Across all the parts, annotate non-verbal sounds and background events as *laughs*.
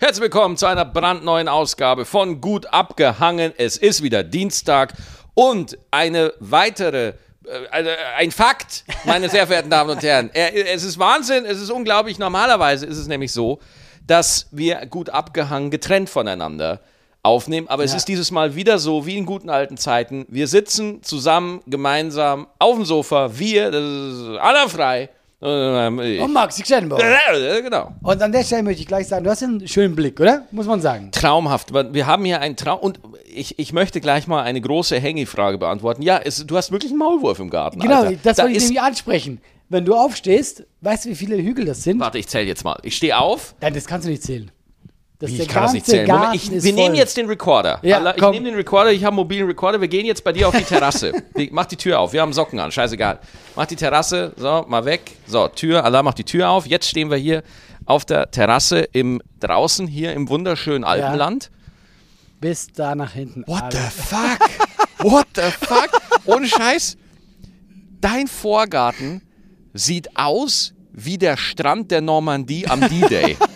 Herzlich willkommen zu einer brandneuen Ausgabe von Gut abgehangen. Es ist wieder Dienstag und eine weitere, äh, ein Fakt, meine sehr verehrten Damen und Herren. Es ist Wahnsinn, es ist unglaublich. Normalerweise ist es nämlich so, dass wir gut abgehangen getrennt voneinander aufnehmen. Aber ja. es ist dieses Mal wieder so wie in guten alten Zeiten. Wir sitzen zusammen, gemeinsam auf dem Sofa. Wir, das ist aller frei. Und Maxi Schellenbauer. Genau. Und an der Stelle möchte ich gleich sagen, du hast einen schönen Blick, oder? Muss man sagen. Traumhaft. Wir haben hier einen Traum. Und ich, ich möchte gleich mal eine große Hängi-Frage beantworten. Ja, es, du hast wirklich einen Maulwurf im Garten. Genau, Alter. das da wollte ich nämlich ansprechen. Wenn du aufstehst, weißt du, wie viele Hügel das sind? Warte, ich zähle jetzt mal. Ich stehe auf. Nein, das kannst du nicht zählen. Das ich kann das nicht zählen. Moment, ich, wir voll. nehmen jetzt den Recorder. Ja, ich nehme den Recorder, ich habe einen mobilen Recorder. Wir gehen jetzt bei dir auf die Terrasse. *laughs* mach die Tür auf. Wir haben Socken an, scheißegal. Mach die Terrasse, so, mal weg. So, Tür, Allah macht die Tür auf. Jetzt stehen wir hier auf der Terrasse im draußen hier im wunderschönen Alpenland. Ja. Bis da nach hinten. What Alter. the fuck? What the fuck? Ohne Scheiß. Dein Vorgarten sieht aus wie der Strand der Normandie am D-Day. *laughs*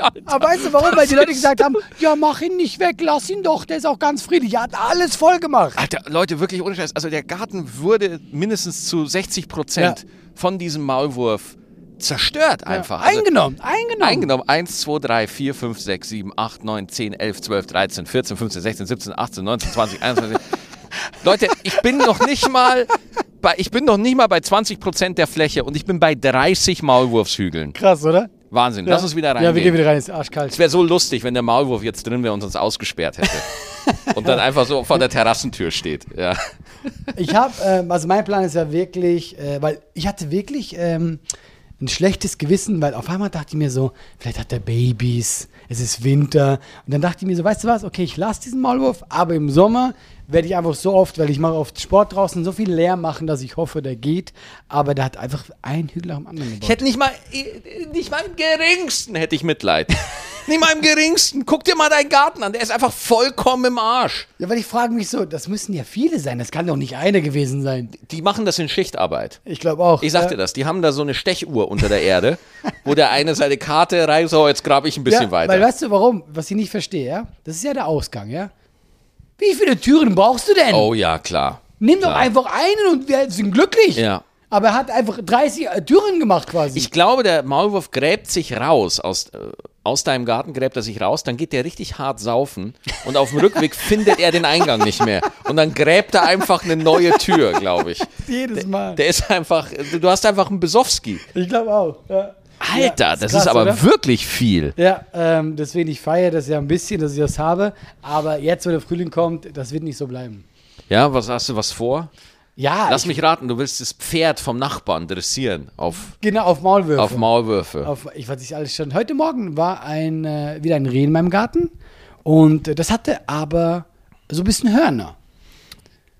Alter? Aber weißt du warum? Weil die Leute gesagt haben, ja, mach ihn nicht weg, lass ihn doch, der ist auch ganz friedlich. Er hat alles voll gemacht. Alter, Leute, wirklich ohne Scheiß. Also der Garten wurde mindestens zu 60 Prozent ja. von diesem Maulwurf zerstört einfach. Ja, eingenommen, also, eingenommen. Eingenommen. 1, 2, 3, 4, 5, 6, 7, 8, 9, 10, 11, 12, 13, 14, 15, 16, 17, 18, 19, 20, 21. Leute, ich bin noch nicht mal bei, ich bin noch nicht mal bei 20 Prozent der Fläche und ich bin bei 30 Maulwurfshügeln. Krass, oder? Wahnsinn. Ja. Lass uns wieder rein. Ja, wir gehen wieder rein, ist arschkalt. Es wäre so lustig, wenn der Maulwurf jetzt drin wäre und uns ausgesperrt hätte. *laughs* und dann einfach so vor der Terrassentür steht. Ja. Ich habe, ähm, also mein Plan ist ja wirklich, äh, weil ich hatte wirklich ähm, ein schlechtes Gewissen, weil auf einmal dachte ich mir so, vielleicht hat er Babys, es ist Winter. Und dann dachte ich mir so, weißt du was, okay, ich lasse diesen Maulwurf, aber im Sommer werde ich einfach so oft, weil ich mache oft Sport draußen, so viel leer machen, dass ich hoffe, der geht. Aber der hat einfach einen Hügel nach dem anderen gebaut. Ich hätte nicht mal, nicht mal im geringsten hätte ich Mitleid. *laughs* nicht mal im geringsten. Guck dir mal deinen Garten an, der ist einfach vollkommen im Arsch. Ja, weil ich frage mich so, das müssen ja viele sein, das kann doch nicht eine gewesen sein. Die machen das in Schichtarbeit. Ich glaube auch. Ich sagte ja. das, die haben da so eine Stechuhr unter der Erde, wo der eine seine Karte rein, so jetzt grabe ich ein bisschen ja, weiter. Weil weißt du warum, was ich nicht verstehe, ja? Das ist ja der Ausgang, ja? Wie viele Türen brauchst du denn? Oh ja, klar. Nimm klar. doch einfach einen und wir sind glücklich. Ja. Aber er hat einfach 30 Türen gemacht quasi. Ich glaube, der Maulwurf gräbt sich raus aus, äh, aus deinem Garten, gräbt er sich raus, dann geht der richtig hart saufen und auf dem Rückweg *laughs* findet er den Eingang nicht mehr. Und dann gräbt er einfach eine neue Tür, glaube ich. *laughs* Jedes Mal. Der, der, ist einfach, du hast einfach einen Besowski. Ich glaube auch, ja. Alter, ja, das krass, ist aber oder? wirklich viel. Ja, ähm, deswegen, ich feiere das ja ein bisschen, dass ich das habe. Aber jetzt, wo der Frühling kommt, das wird nicht so bleiben. Ja, was hast du was vor? Ja. Lass mich raten, du willst das Pferd vom Nachbarn dressieren auf. Genau, auf Maulwürfe. Auf Maulwürfe. Auf, ich weiß nicht alles schon. Heute Morgen war ein, äh, wieder ein Reh in meinem Garten. Und äh, das hatte aber so ein bisschen Hörner.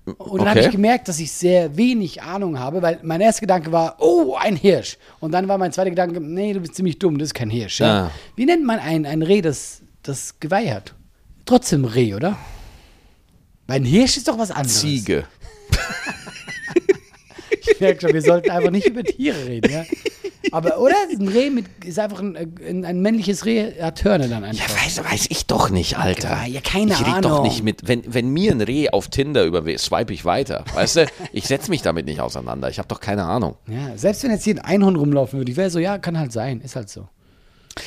Und dann okay. habe ich gemerkt, dass ich sehr wenig Ahnung habe, weil mein erster Gedanke war, oh, ein Hirsch. Und dann war mein zweiter Gedanke, nee, du bist ziemlich dumm, das ist kein Hirsch. Ja? Ah. Wie nennt man ein, ein Reh, das das Geweih hat? Trotzdem Reh, oder? Weil ein Hirsch ist doch was anderes. Ziege. *laughs* ich merke schon, wir sollten einfach nicht über Tiere reden, ja? Aber, oder? Ein Reh mit, ist einfach ein, ein, ein männliches Reh, hat Hörner dann einfach. Ja, weiß, weiß ich doch nicht, Alter. Ja, keine ich Ahnung. Ich doch nicht mit, wenn, wenn mir ein Reh auf Tinder über swipe ich weiter. Weißt du, ich setze mich damit nicht auseinander. Ich habe doch keine Ahnung. Ja, selbst wenn jetzt hier ein Einhorn rumlaufen würde, ich wäre so, ja, kann halt sein, ist halt so.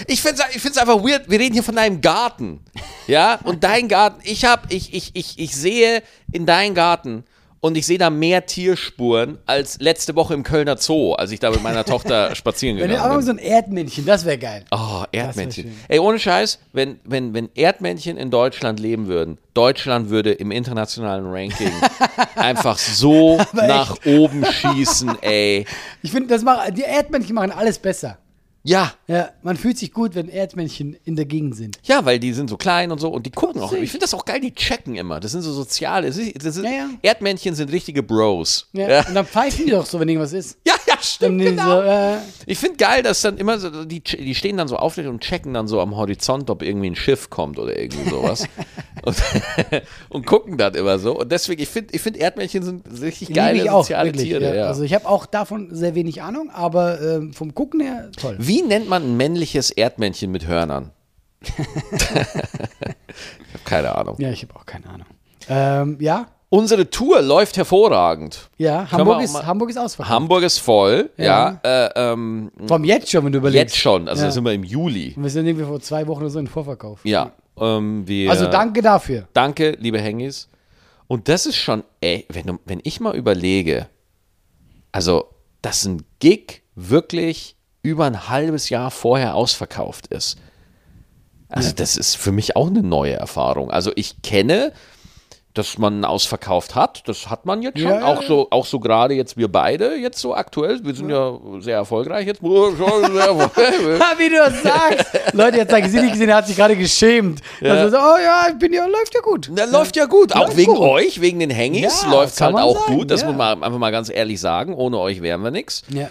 Ich finde es ich einfach weird, wir reden hier von deinem Garten. Ja, und dein Garten, ich habe, ich, ich, ich, ich sehe in deinem Garten und ich sehe da mehr Tierspuren als letzte Woche im Kölner Zoo, als ich da mit meiner Tochter *laughs* spazieren gegangen bin. Wenn auch so ein Erdmännchen, das wäre geil. Oh, Erdmännchen. Ey, ohne Scheiß, wenn, wenn, wenn Erdmännchen in Deutschland leben würden, Deutschland würde im internationalen Ranking *laughs* einfach so nach oben schießen, ey. Ich finde, das machen, die Erdmännchen machen alles besser. Ja. Ja, man fühlt sich gut, wenn Erdmännchen in der Gegend sind. Ja, weil die sind so klein und so und die gucken auch. Ich finde das auch geil, die checken immer. Das sind so soziale. Das ist, das ist, ja, ja. Erdmännchen sind richtige Bros. Ja. ja. Und dann pfeifen die doch so, wenn irgendwas ist. *laughs* Ja, ja, stimmt. Genau. So, äh ich finde geil, dass dann immer so, die, die stehen dann so aufrecht und checken dann so am Horizont, ob irgendwie ein Schiff kommt oder irgendwie sowas. *laughs* und, *laughs* und gucken dann immer so. Und deswegen, ich finde ich find Erdmännchen sind richtig geile ich auch, soziale wirklich, Tiere. Also ich habe auch davon sehr wenig Ahnung, aber ähm, vom Gucken her toll. Wie nennt man ein männliches Erdmännchen mit Hörnern? *laughs* ich habe keine Ahnung. Ja, ich habe auch keine Ahnung. Ähm, ja, Unsere Tour läuft hervorragend. ja, Hamburg ist, Hamburg ist ausverkauft. Hamburg ist voll, ja. Ja. äh, ähm, Vom jetzt schon, wenn du überlegst. jetzt schon, also Ja. sind wir im Juli. Und wir sind irgendwie vor zwei Wochen oder so in Vorverkauf. Ja. Ähm, wir, Also danke dafür. Danke, liebe Hengis. Und das ist schon, ey, wenn, wenn ich mal überlege, also, dass ein Gig wirklich über ein halbes Jahr vorher ausverkauft ist. Also, das ist für mich auch eine neue Erfahrung. Also, ich kenne, dass man ausverkauft hat. Das hat man jetzt schon. Ja, ja, auch ja. so, auch so gerade jetzt wir beide, jetzt so aktuell. Wir sind ja, sehr erfolgreich jetzt. Erfolgreich. *laughs* Wie du das sagst. Leute, jetzt sagen Sie nicht gesehen, er hat sich gerade geschämt. Ja. Also so, oh ja, ich bin ja, läuft ja gut. Na, läuft ja gut. Auch Läuft wegen gut. euch, wegen den Hengis Ja, läuft es halt auch sagen, gut. Das ja. muss man einfach mal ganz ehrlich sagen. Ohne euch wären wir nichts. Ja.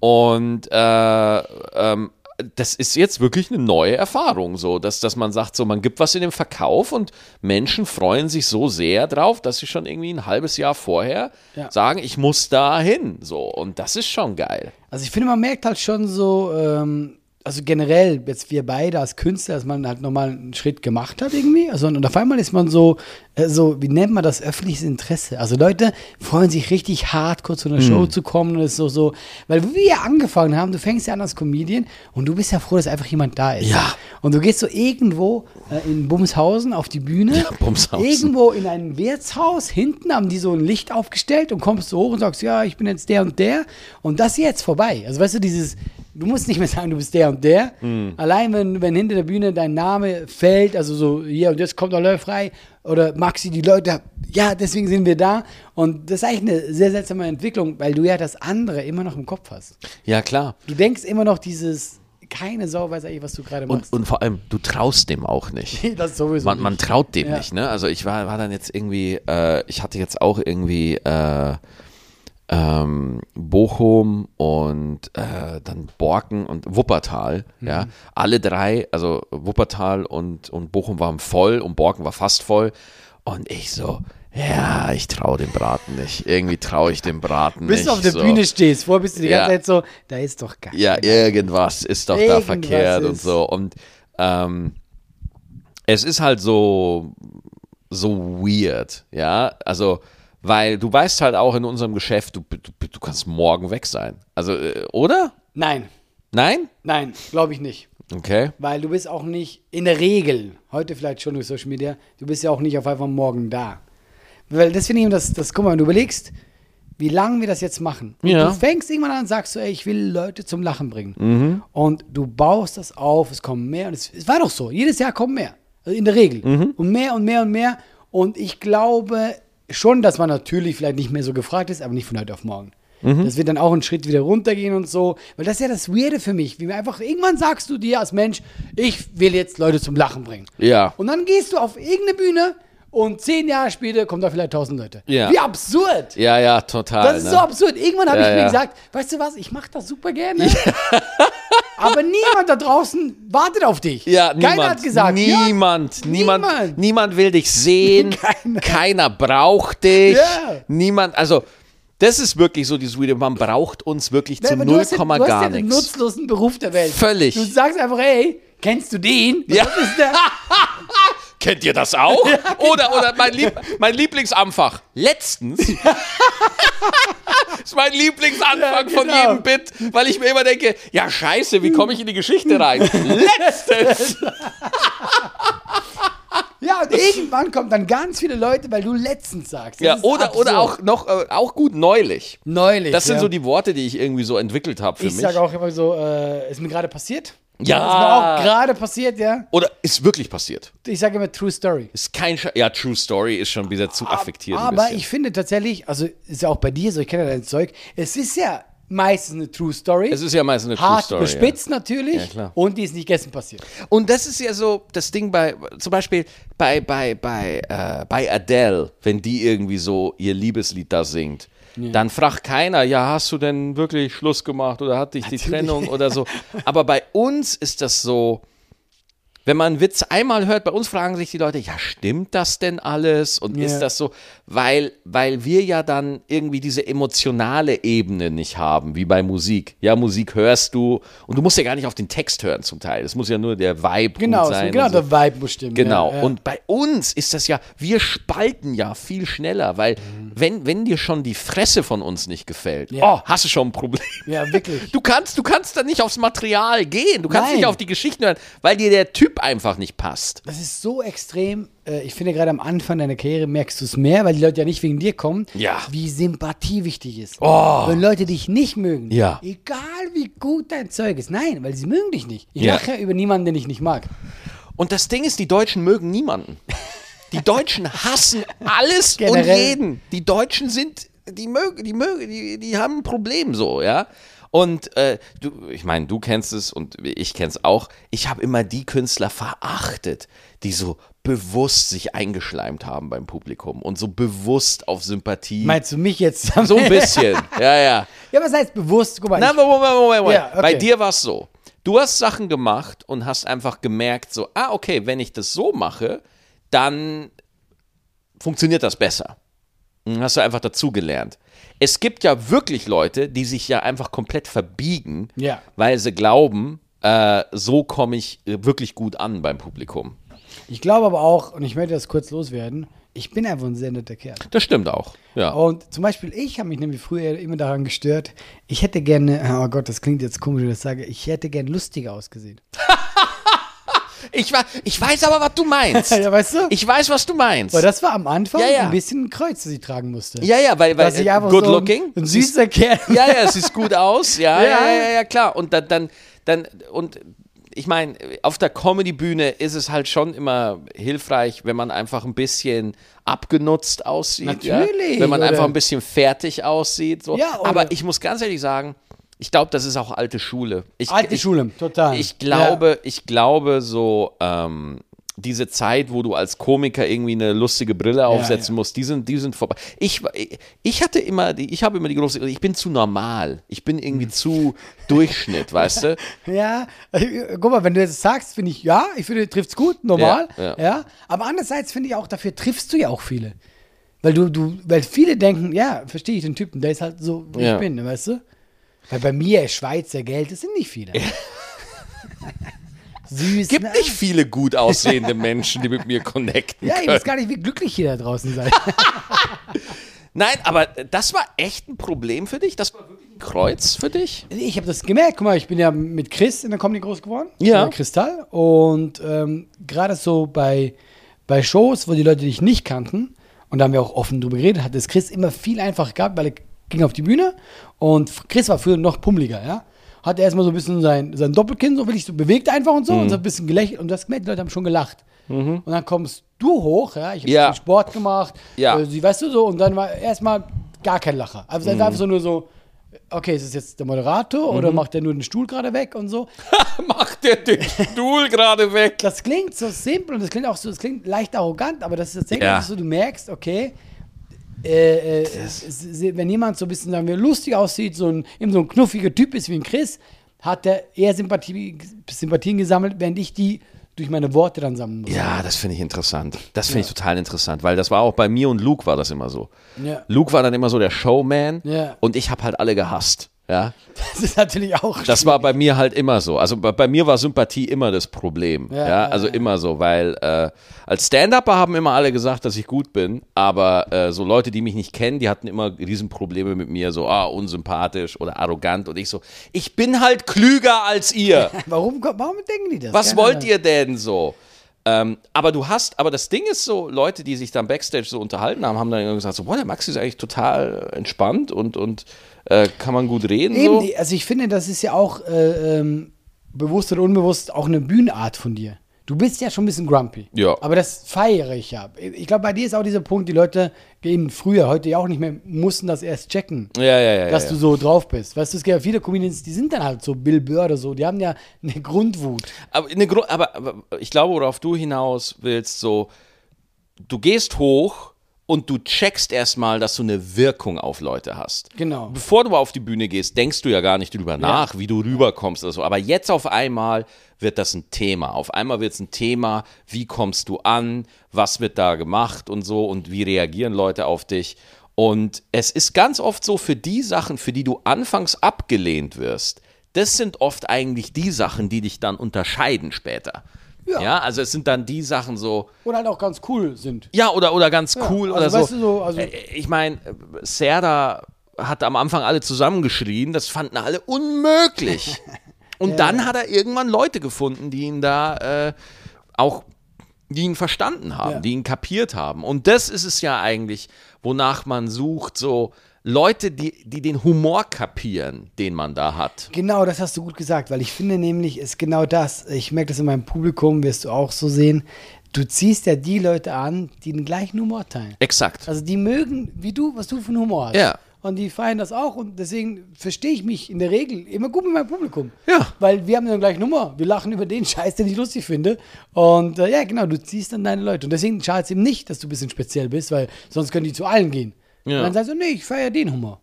Und äh, ähm, das ist jetzt wirklich eine neue Erfahrung, so dass, dass man sagt, so man gibt was in den Verkauf und Menschen freuen sich so sehr drauf, dass sie schon irgendwie ein halbes Jahr vorher Ja. sagen, ich muss da hin. So, und das ist schon geil. Also ich finde, man merkt halt schon so, ähm, also generell, jetzt wir beide als Künstler, dass man halt nochmal einen Schritt gemacht hat irgendwie. Also und auf einmal ist man so, äh, so, wie nennt man das, öffentliches Interesse. Also Leute freuen sich richtig hart, kurz zu einer Show Hm. zu kommen und es ist so, so, weil wir angefangen haben, du fängst ja an als Comedian und du bist ja froh, dass einfach jemand da ist. Ja. Und du gehst so irgendwo äh, in Bumshausen auf die Bühne. Ja, Bumshausen. Irgendwo in ein Wirtshaus, hinten haben die so ein Licht aufgestellt und kommst so hoch und sagst, ja, ich bin jetzt der und der. Und das ist jetzt vorbei. Also weißt du, dieses, du musst nicht mehr sagen, du bist der und der. Hm. Allein wenn, wenn hinter der Bühne dein Name fällt, also so, hier und jetzt kommt der frei oder Maxi, die Leute, ja, deswegen sind wir da. Und das ist eigentlich eine sehr seltsame Entwicklung, weil du ja das andere immer noch im Kopf hast. Ja, klar. Du denkst immer noch dieses, keine Sau weiß eigentlich, was du gerade Und, machst. und vor allem, du traust dem auch nicht. *laughs* das sowieso Man, man nicht. traut dem Ja. nicht, ne? Also ich war, war dann jetzt irgendwie, äh, ich hatte jetzt auch irgendwie äh, ähm, Bochum und äh, dann Borken und Wuppertal, ja. Alle drei, also Wuppertal und, und Bochum waren voll und Borken war fast voll. Und ich so, ja, ich traue dem Braten nicht. Irgendwie traue ich dem Braten Bis nicht. du auf der so. Bühne stehst, vorher bist du die Ja. ganze Zeit so, da ist doch gar Ja, irgendwas ist doch da Irgendwas verkehrt und ist- so. Und ähm, es ist halt so, so weird, ja. Also, weil du weißt halt auch in unserem Geschäft, du, du, du kannst morgen weg sein. Also, äh, oder? Nein, Nein? nein, glaube ich nicht. Okay. Weil du bist auch nicht, in der Regel, heute vielleicht schon durch Social Media, du bist ja auch nicht auf einfach morgen da. Weil das finde ich eben, das, das, guck mal, wenn du überlegst, wie lange wir das jetzt machen. Und Ja. Du fängst irgendwann an und sagst so, ey, ich will Leute zum Lachen bringen. Mhm. Und du baust das auf, es kommen mehr. Und es, es war doch so, jedes Jahr kommen mehr. Also in der Regel. Mhm. Und mehr und mehr und mehr. Und ich glaube schon, dass man natürlich vielleicht nicht mehr so gefragt ist, aber nicht von heute auf morgen. Mhm. Das wird dann auch einen Schritt wieder runtergehen und so. Weil das ist ja das Weirde für mich. Wie mir einfach, irgendwann sagst du dir als Mensch, ich will jetzt Leute zum Lachen bringen. Ja. Und dann gehst du auf irgendeine Bühne und zehn Jahre später kommen da vielleicht tausend Leute. Ja. Wie absurd! Ja, ja, total. Das ist ne? so absurd. Irgendwann habe Ja, ich mir ja. gesagt, weißt du was, ich mache das super gerne. *laughs* Aber niemand da draußen wartet auf dich. Ja, Keiner niemand. hat gesagt, niemand, ja, niemand, niemand. niemand will dich sehen. *laughs* Keiner. Keiner braucht dich. Ja. Niemand, also das ist wirklich so dieses Weirde. Man braucht uns wirklich Ja, zu aber du null hast, ja, Komma du hast gar ja den nichts. nutzlosen Beruf der Welt. Völlig. Du sagst einfach, hey, kennst du den? Ja. Das ist der, *laughs* Kennt ihr das auch? *laughs* Oder, oder mein, Lieb Mein Lieblingsanfach. Letztens. *laughs* ist mein Lieblingsanfang Ja, von genau. jedem Bit, weil ich mir immer denke, ja scheiße, wie komme ich in die Geschichte rein? Letztens. *laughs* ja, und irgendwann kommen dann ganz viele Leute, weil du letztens sagst. Das Ja, oder, absurd. oder auch noch, äh, auch gut neulich. neulich. Das sind ja. so die Worte, die ich irgendwie so entwickelt habe für Ich mich. sage auch immer so, äh, ist mir gerade passiert. Ja. Ist mir auch gerade passiert, ja. Oder ist wirklich passiert. Ich sage immer True Story. Ist kein Sch Ja, True Story ist schon wieder zu affektiert. Aber ich finde tatsächlich, also ist ja auch bei dir so, ich kenne ja dein Zeug, es ist ja meistens eine True Story. es ist ja meistens eine True Hart Story. bespitzt natürlich. Ja, klar. Und die ist nicht gestern passiert. Ja. Und das ist ja so das Ding bei, zum Beispiel bei, bei, bei, äh, bei Adele, wenn die irgendwie so ihr Liebeslied da singt. Dann fragt keiner, ja, hast du denn wirklich Schluss gemacht oder hat dich die Trennung oder so. Aber bei uns ist das so, wenn man einen Witz einmal hört, bei uns fragen sich die Leute, ja, stimmt das denn alles? Und Ja. ist das so, weil, weil wir ja dann irgendwie diese emotionale Ebene nicht haben, wie bei Musik. Ja, Musik hörst du und du musst ja gar nicht auf den Text hören zum Teil. Es muss ja nur der Vibe Genau, sein. genau so. der Vibe muss stimmen. Genau. Ja, ja. Und bei uns ist das ja, wir spalten ja viel schneller, weil wenn, wenn dir schon die Fresse von uns nicht gefällt, Ja. oh, hast du schon ein Problem. ja, wirklich. Du kannst, du kannst da nicht aufs Material gehen. Du kannst Nein. nicht auf die Geschichten hören, weil dir der Typ einfach nicht passt. Das ist so extrem. Äh, Ich finde, gerade am Anfang deiner Karriere merkst du es mehr, weil die Leute ja nicht wegen dir kommen, Ja. wie Sympathie wichtig ist. Oh. Wenn Leute dich nicht mögen, Ja. egal wie gut dein Zeug ist, nein, weil sie mögen dich nicht. Ich Ja. lache über niemanden, den ich nicht mag. Und das Ding ist, die Deutschen mögen niemanden. Die *laughs* Deutschen hassen alles und Generell. jeden. Die Deutschen sind, die mögen, die mögen, die, die haben ein Problem so, ja. Und äh, du, ich meine, du kennst es und ich kenn's auch. Ich habe immer die Künstler verachtet, die so bewusst sich eingeschleimt haben beim Publikum und so bewusst auf Sympathie. Meinst du mich jetzt? so ein bisschen, *laughs* ja, ja. Ja, was heißt bewusst? Guck mal, Na, ich, Moment, Moment, Moment. Ja, okay. Bei dir war es so. Du hast Sachen gemacht und hast einfach gemerkt, so, ah, okay, wenn ich das so mache, dann funktioniert das besser. Und dann hast du einfach dazugelernt. Es gibt ja wirklich Leute, die sich ja einfach komplett verbiegen, Ja. weil sie glauben, äh, so komme ich wirklich gut an beim Publikum. Ich glaube aber auch, und ich möchte das kurz loswerden, ich bin einfach ein sehr netter Kerl. Das stimmt auch. Ja. Und zum Beispiel, ich habe mich nämlich früher immer daran gestört, ich hätte gerne, *laughs* oh Gott, das klingt jetzt komisch, wenn ich das sage, ich hätte gerne lustiger ausgesehen. *laughs* Ich, wa- ich weiß aber, was du meinst. *laughs* Ja, weißt du? Ich weiß, was du meinst. Weil das war am Anfang Ja, ja. ein bisschen ein Kreuz, das ich tragen musste. ja, ja, weil, weil äh, einfach good so looking. Ein, süßer Kerl. Ja, ja, es sieht gut aus. Ja, ja, Ja. ja, ja, klar. Und dann, dann, dann und ich meine, auf der Comedy-Bühne ist es halt schon immer hilfreich, wenn man einfach ein bisschen abgenutzt aussieht. Natürlich, Ja? Wenn man oder- einfach ein bisschen fertig aussieht. So. Ja, Aber ich muss ganz ehrlich sagen, ich glaube, das ist auch alte Schule. Ich, Alte ich, Schule, total. Ich glaube, ich glaube so, ähm, diese Zeit, wo du als Komiker irgendwie eine lustige Brille aufsetzen ja. musst, die sind, die sind vorbei. Ich, ich hatte immer, die, ich habe immer die große, ich bin zu normal. Ich bin irgendwie zu Durchschnitt, *laughs* weißt du? Ja, guck mal, wenn du das sagst, finde ich, ja, ich finde, trifft's gut, normal. Ja, Ja, ja. Aber andererseits finde ich auch, dafür triffst du ja auch viele. Weil du, du, weil viele denken, ja, verstehe ich den Typen, der ist halt so, wie Ja. ich bin, weißt du? Weil bei mir Schweizer Geld, das sind nicht viele. *laughs* Süß. Gibt ne? nicht viele gut aussehende *laughs* Menschen, die mit mir connecten Ja, ich können. weiß gar nicht, wie glücklich hier da draußen seid. *laughs* Nein, aber das war echt ein Problem für dich? Das war wirklich ein Kreuz für dich? Ich habe das gemerkt. Guck mal, ich bin ja mit Chris in der Comedy groß geworden. Ja. Kristall. Und ähm, gerade so bei, bei Shows, wo die Leute dich nicht kannten, und da haben wir auch offen drüber geredet, hat es Chris immer viel einfacher gehabt, weil er ging auf die Bühne und Chris war früher noch pummeliger, ja. Hat erstmal so ein bisschen sein, sein Doppelkinn so wirklich so bewegt einfach und so Mhm. und so ein bisschen gelächelt und das gemerkt, die Leute haben schon gelacht. Und dann kommst du hoch, ja, ich habe Ja. Sport gemacht, Ja. äh, sie, weißt du so, und dann war erstmal gar kein Lacher. Also war einfach so nur so, okay, ist es jetzt der Moderator Mhm. oder macht der nur den Stuhl gerade weg und so. *laughs* Macht der den Stuhl gerade weg? Das klingt so simpel und das klingt auch so, das klingt leicht arrogant, aber das ist tatsächlich Ja. so, du merkst, okay, äh, äh, wenn jemand so ein bisschen, sagen wir, lustig aussieht, so ein, eben so ein knuffiger Typ ist wie ein Chris, hat er eher Sympathie, Sympathien gesammelt, während ich die durch meine Worte dann sammeln muss. Ja, das finde ich interessant. Das finde ich total interessant, weil das war auch bei mir und Luke war das immer so. Ja. Luke war dann immer so der Showman Ja. und ich habe halt alle gehasst. Ja, Das ist natürlich auch. das war bei mir halt immer so. Also bei, bei mir war Sympathie immer das Problem. Ja, Ja, also ja. immer so, weil äh, als Stand-Upper haben immer alle gesagt, dass ich gut bin, aber äh, so Leute, die mich nicht kennen, die hatten immer Riesenprobleme mit mir, so ah, unsympathisch oder arrogant und ich so, ich bin halt klüger als ihr. *laughs* Warum, warum denken die das? Was wollt ihr denn so? Ähm, aber du hast, aber das Ding ist so, Leute, die sich dann Backstage so unterhalten haben, haben dann gesagt, so, boah, der Max ist eigentlich total entspannt und, und äh, kann man gut reden. Eben, so. also ich finde, das ist ja auch äh, ähm, bewusst oder unbewusst auch eine Bühnenart von dir. Du bist ja schon ein bisschen grumpy. Ja. Aber das feiere ich ja. Ich glaube, bei dir ist auch dieser Punkt, die Leute gehen früher, heute ja auch nicht mehr, mussten das erst checken. Ja, ja, ja. dass ja, du ja. so drauf bist. Weißt du, es gibt ja viele Comedians, die sind dann halt so Bill Burr oder so, die haben ja eine Grundwut. Aber, eine Gru aber, aber ich glaube, worauf du hinaus willst, so, du gehst hoch und du checkst erstmal, dass du eine Wirkung auf Leute hast. Genau. Bevor du auf die Bühne gehst, denkst du ja gar nicht drüber nach, wie du rüberkommst oder so. Aber jetzt auf einmal wird das ein Thema. Auf einmal wird es ein Thema, wie kommst du an, was wird da gemacht und so und wie reagieren Leute auf dich. Und es ist ganz oft so, für die Sachen, für die du anfangs abgelehnt wirst, das sind oft eigentlich die Sachen, die dich dann unterscheiden später. Ja. Ja, also es sind dann die Sachen so, Oder halt auch ganz cool sind. ja, oder, oder ganz cool also oder so. weißt du so, also- Äh, ich meine, Serda hat am Anfang alle zusammengeschrien, das fanden alle unmöglich. *laughs* Und dann hat er irgendwann Leute gefunden, die ihn da äh, auch, die ihn verstanden haben, Ja. die ihn kapiert haben. Und das ist es ja eigentlich, wonach man sucht, so Leute, die, die den Humor kapieren, den man da hat. Genau, das hast du gut gesagt, weil ich finde nämlich, ist genau das. Ich merke das in meinem Publikum, wirst du auch so sehen. Du ziehst ja die Leute an, die den gleichen Humor teilen. Exakt. Also die mögen, wie du, was du für einen Humor hast. Ja. Und die feiern das auch und deswegen verstehe ich mich in der Regel immer gut mit meinem Publikum. Ja. Weil wir haben den gleichen Humor. Wir lachen über den *laughs* Scheiß, den ich lustig finde. Und äh, ja, genau, du ziehst dann deine Leute. Und deswegen schadet es eben nicht, dass du ein bisschen speziell bist, weil sonst können die zu allen gehen. Ja. Und dann sagst du, nee, ich feiere den Humor.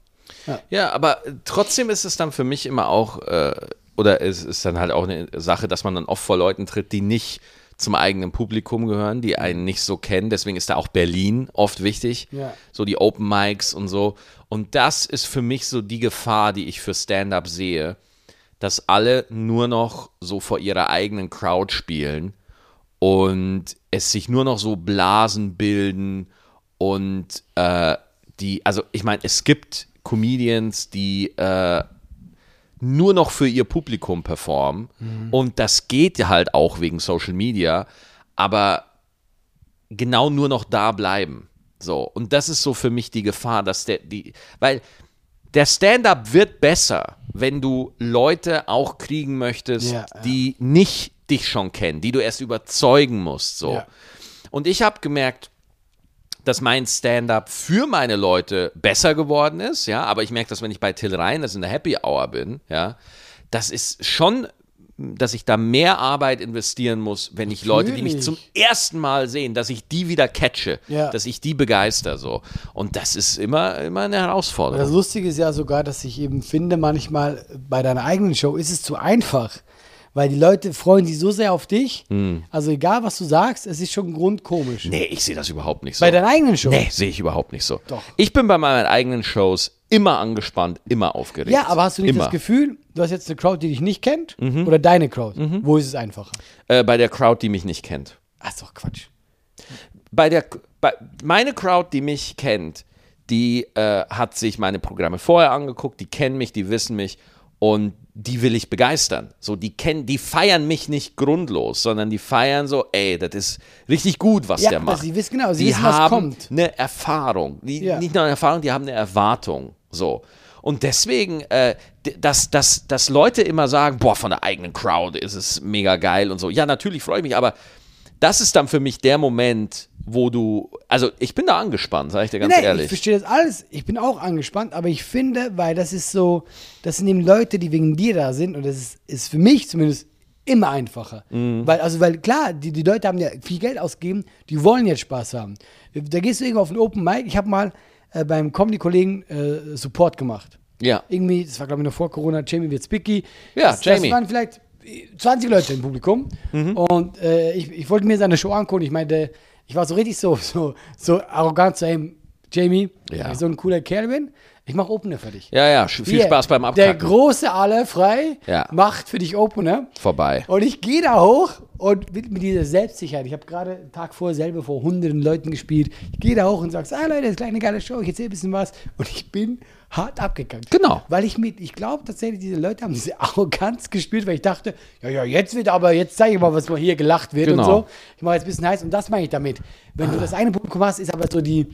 Ja, aber trotzdem ist es dann für mich immer auch, äh, oder es ist dann halt auch eine Sache, dass man dann oft vor Leuten tritt, die nicht zum eigenen Publikum gehören, die einen nicht so kennen. Deswegen ist da auch Berlin oft wichtig. Ja. So die Open Mics und so. Und das ist für mich so die Gefahr, die ich für Stand-up sehe, dass alle nur noch so vor ihrer eigenen Crowd spielen und es sich nur noch so Blasen bilden und äh, die, also ich meine, es gibt Comedians, die äh, nur noch für ihr Publikum performen und das geht halt auch wegen Social Media, aber genau nur noch da bleiben. So, und das ist so für mich die Gefahr, dass der, die, weil der Stand-up wird besser, wenn du Leute auch kriegen möchtest, Ja, ja. die nicht dich schon kennen, die du erst überzeugen musst. So. Ja. Und ich habe gemerkt, dass mein Stand-up für meine Leute besser geworden ist, ja, aber ich merke, dass wenn ich bei Till Reiners in der Happy Hour bin, ja, das ist schon, dass ich da mehr Arbeit investieren muss, wenn ich Leute, die mich Natürlich. zum ersten Mal sehen, dass ich die wieder catche, Ja. dass ich die begeister so. Und das ist immer, immer eine Herausforderung. Das Lustige ist ja sogar, dass ich eben finde, manchmal bei deiner eigenen Show ist es zu einfach. Weil die Leute freuen sich so sehr auf dich. Also egal, was du sagst, es ist schon grundkomisch. Hm. nee, ich sehe das überhaupt nicht so. Bei deiner eigenen Show. Nee, sehe ich überhaupt nicht so. Doch. Ich bin bei meinen eigenen Shows immer angespannt, immer aufgeregt. Ja, aber hast du nicht immer. das Gefühl, du hast jetzt eine Crowd, die dich nicht kennt? Oder deine Crowd? Wo ist es einfacher? Äh, bei der Crowd, die mich nicht kennt. Ach, doch Quatsch. bei der bei, meine Crowd, die mich kennt, die äh, hat sich meine Programme vorher angeguckt, die kennen mich, die wissen mich und die will ich begeistern. So, die kennen, die feiern mich nicht grundlos, sondern die feiern so, ey, das ist richtig gut, was Ja, der macht. sie wissen genau, sie die wissen, was haben kommt. eine Erfahrung. Die, Ja. Nicht nur eine Erfahrung, die haben eine Erwartung. So. Und deswegen, äh, dass, dass, dass Leute immer sagen, boah, von der eigenen Crowd ist es mega geil und so. Ja, natürlich freue ich mich, aber das ist dann für mich der Moment, wo du, also ich bin da angespannt, sage ich dir ganz Nee, ich ehrlich. verstehe das alles. Ich bin auch angespannt, aber ich finde, weil das ist so, das sind eben Leute, die wegen dir da sind und das ist, ist für mich zumindest immer einfacher. Mhm. Weil, also, weil klar, die, die Leute haben ja viel Geld ausgegeben, die wollen jetzt Spaß haben. Da gehst du irgendwo auf einen Open Mic. Ich habe mal äh, beim Comedy-Kollegen äh, Support gemacht. Ja. Irgendwie, das war glaube ich noch vor Corona, Jamie Witzbicki. Ja, das, Jamie. Das waren vielleicht 20 Leute im Publikum. Mhm. Und äh, ich, ich wollte mir seine Show angucken. Ich meinte, ich war so richtig so, so, so arrogant zu ihm, Jamie, Ja. weil ich so ein cooler Kerl bin. Ich mache Opener für dich. Ja, ja, viel Hier, Spaß beim Der Abkacken. große Alle frei Ja. macht für dich Opener. Vorbei. Und ich gehe da hoch und mit, mit dieser Selbstsicherheit. Ich habe gerade einen Tag vorher selber vor hunderten Leuten gespielt. Ich gehe da hoch und sage, ah Leute, das ist gleich eine geile Show, ich erzähle ein bisschen was. Und ich bin hart abgekackt. Genau. Weil ich mit, ich glaube tatsächlich, diese Leute haben diese *laughs* Arroganz gespielt, weil ich dachte, ja, ja, jetzt wird aber, jetzt zeige ich mal, was mal hier gelacht wird Genau. und so. Ich mache jetzt ein bisschen heiß und das meine ich damit. Wenn du das eine Publikum hast, ist aber so die,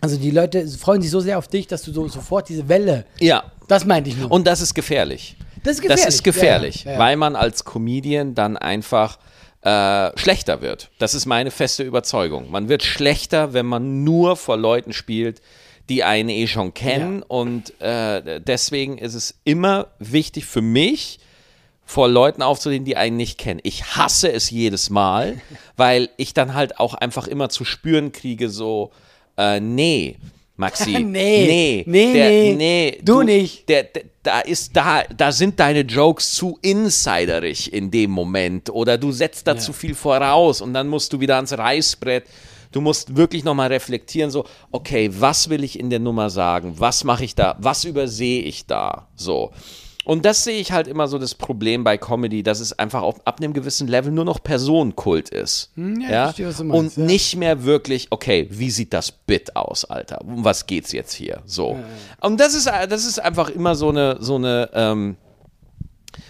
also die Leute freuen sich so sehr auf dich, dass du so sofort diese Welle, Ja. das meinte ich nur. Und das ist gefährlich. Das ist gefährlich. Das ist gefährlich, Ja, ja, ja. weil man als Comedian dann einfach äh, schlechter wird. Das ist meine feste Überzeugung. Man wird schlechter, wenn man nur vor Leuten spielt, die einen eh schon kennen. Und äh, deswegen ist es immer wichtig für mich, vor Leuten aufzutreten, die einen nicht kennen. Ich hasse es jedes Mal, *laughs* weil ich dann halt auch einfach immer zu spüren kriege, so, Äh, nee. Maxi. *laughs* Nee. nee. Nee, der, nee. nee. Du nicht. Der, der, da ist da, da sind deine Jokes zu insiderig in dem Moment oder du setzt da zu viel voraus und dann musst du wieder ans Reißbrett. Du musst wirklich nochmal reflektieren, so, okay, was will ich in der Nummer sagen? Was mache ich da? Was übersehe ich da? So. Und das sehe ich halt immer so das Problem bei Comedy, dass es einfach auf, ab einem gewissen Level nur noch Personenkult ist. Hm, ja, ja? verstehe, meinst, Und ja. nicht mehr wirklich, okay, wie sieht das Bit aus, Alter? Um was geht's jetzt hier? So. Und das ist, das ist einfach immer so eine, so eine, ähm,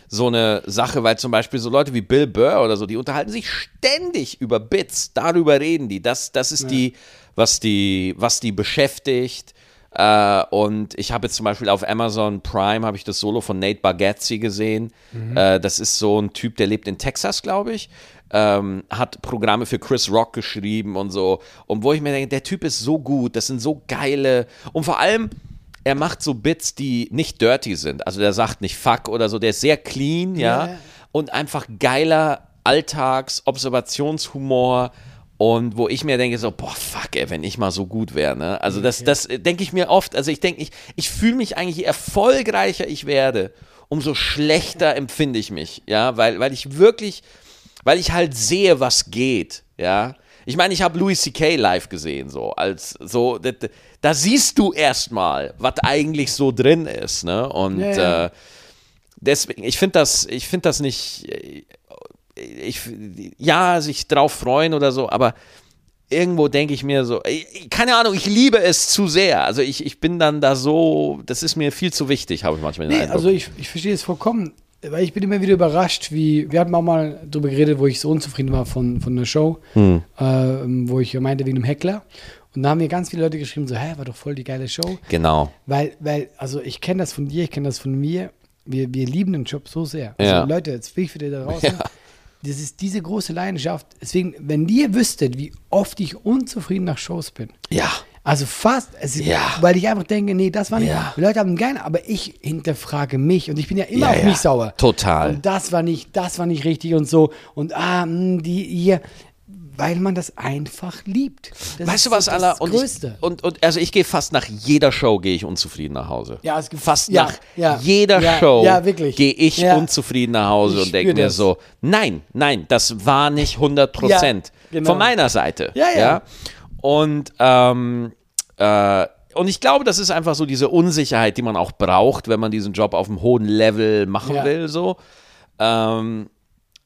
so eine Sache, weil zum Beispiel so Leute wie Bill Burr oder so, die unterhalten sich ständig über Bits, darüber reden die. Das, das ist die, was die, was die beschäftigt. Äh, und ich habe jetzt zum Beispiel auf Amazon Prime habe ich das Solo von Nate Bargatze gesehen. Äh, das ist so ein Typ, der lebt in Texas, glaube ich. Ähm, hat Programme für Chris Rock geschrieben und so. Und wo ich mir denke, der Typ ist so gut, das sind so geile. Und vor allem, er macht so Bits, die nicht dirty sind. Also der sagt nicht fuck oder so, der ist sehr clean, ja. Ja. Und einfach geiler Alltags-Observationshumor. Und wo ich mir denke, so, boah, fuck, ey, wenn ich mal so gut wäre, ne? Also das, das denke ich mir oft. Also ich denke, ich, ich fühle mich eigentlich, je erfolgreicher ich werde, umso schlechter empfinde ich mich, ja, weil, weil ich wirklich, weil ich halt sehe, was geht, ja. Ich meine, ich habe Louis C.K. live gesehen, so, als, so, da, da siehst du erstmal, was eigentlich so drin ist, ne? Und, Ja, ja. Äh, deswegen, ich finde das, ich finde das nicht, ich, ja, sich drauf freuen oder so, aber irgendwo denke ich mir so, keine Ahnung, ich liebe es zu sehr. Also ich, ich bin dann da so, das ist mir viel zu wichtig, habe ich manchmal den Nee, Eindruck. also ich, ich verstehe es vollkommen, weil ich bin immer wieder überrascht, wie, wir hatten auch mal drüber geredet, wo ich so unzufrieden war von, von der Show, Hm. ähm, wo ich meinte wegen dem Heckler. Und da haben mir ganz viele Leute geschrieben, so, hä, war doch voll die geile Show. genau. Weil, weil, also ich kenne das von dir, ich kenne das von mir. Wir, wir lieben den Job so sehr. Also Ja. Leute, jetzt will ich für dich da draußen. *laughs* Ja. Das ist diese große Leidenschaft. Deswegen, wenn ihr wüsstet, wie oft ich unzufrieden nach Shows bin. Ja. Also fast, ist, Ja. weil ich einfach denke, nee, das war nicht. Ja. Die Leute haben gerne, aber ich hinterfrage mich und ich bin ja immer Ja, auf mich sauer. Total. Und das war nicht, das war nicht richtig und so. Und ah, mh, die hier, weil man das einfach liebt. Das Weißt du was, so Alla? Und, ich, Größte. und, und also ich gehe fast nach jeder Show gehe ich unzufrieden nach Hause. Ja, es gibt- fast ja, nach ja, jeder ja, Show gehe ich unzufrieden nach Hause Ich und denke mir so, nein, nein, das war nicht 100 Prozent genau. von meiner Seite. Ja, ja. Und ähm, äh, und ich glaube, das ist einfach so diese Unsicherheit, die man auch braucht, wenn man diesen Job auf einem hohen Level machen Ja. will, so. Ähm,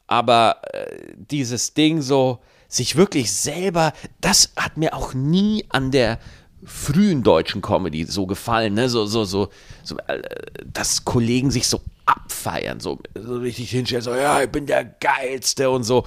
aber äh, dieses Ding so, sich wirklich selber, das hat mir auch nie an der frühen deutschen Comedy so gefallen, ne? So, so, so, so äh, dass Kollegen sich so abfeiern, so, so richtig hinstellen, so, ja, ich bin der Geilste und so.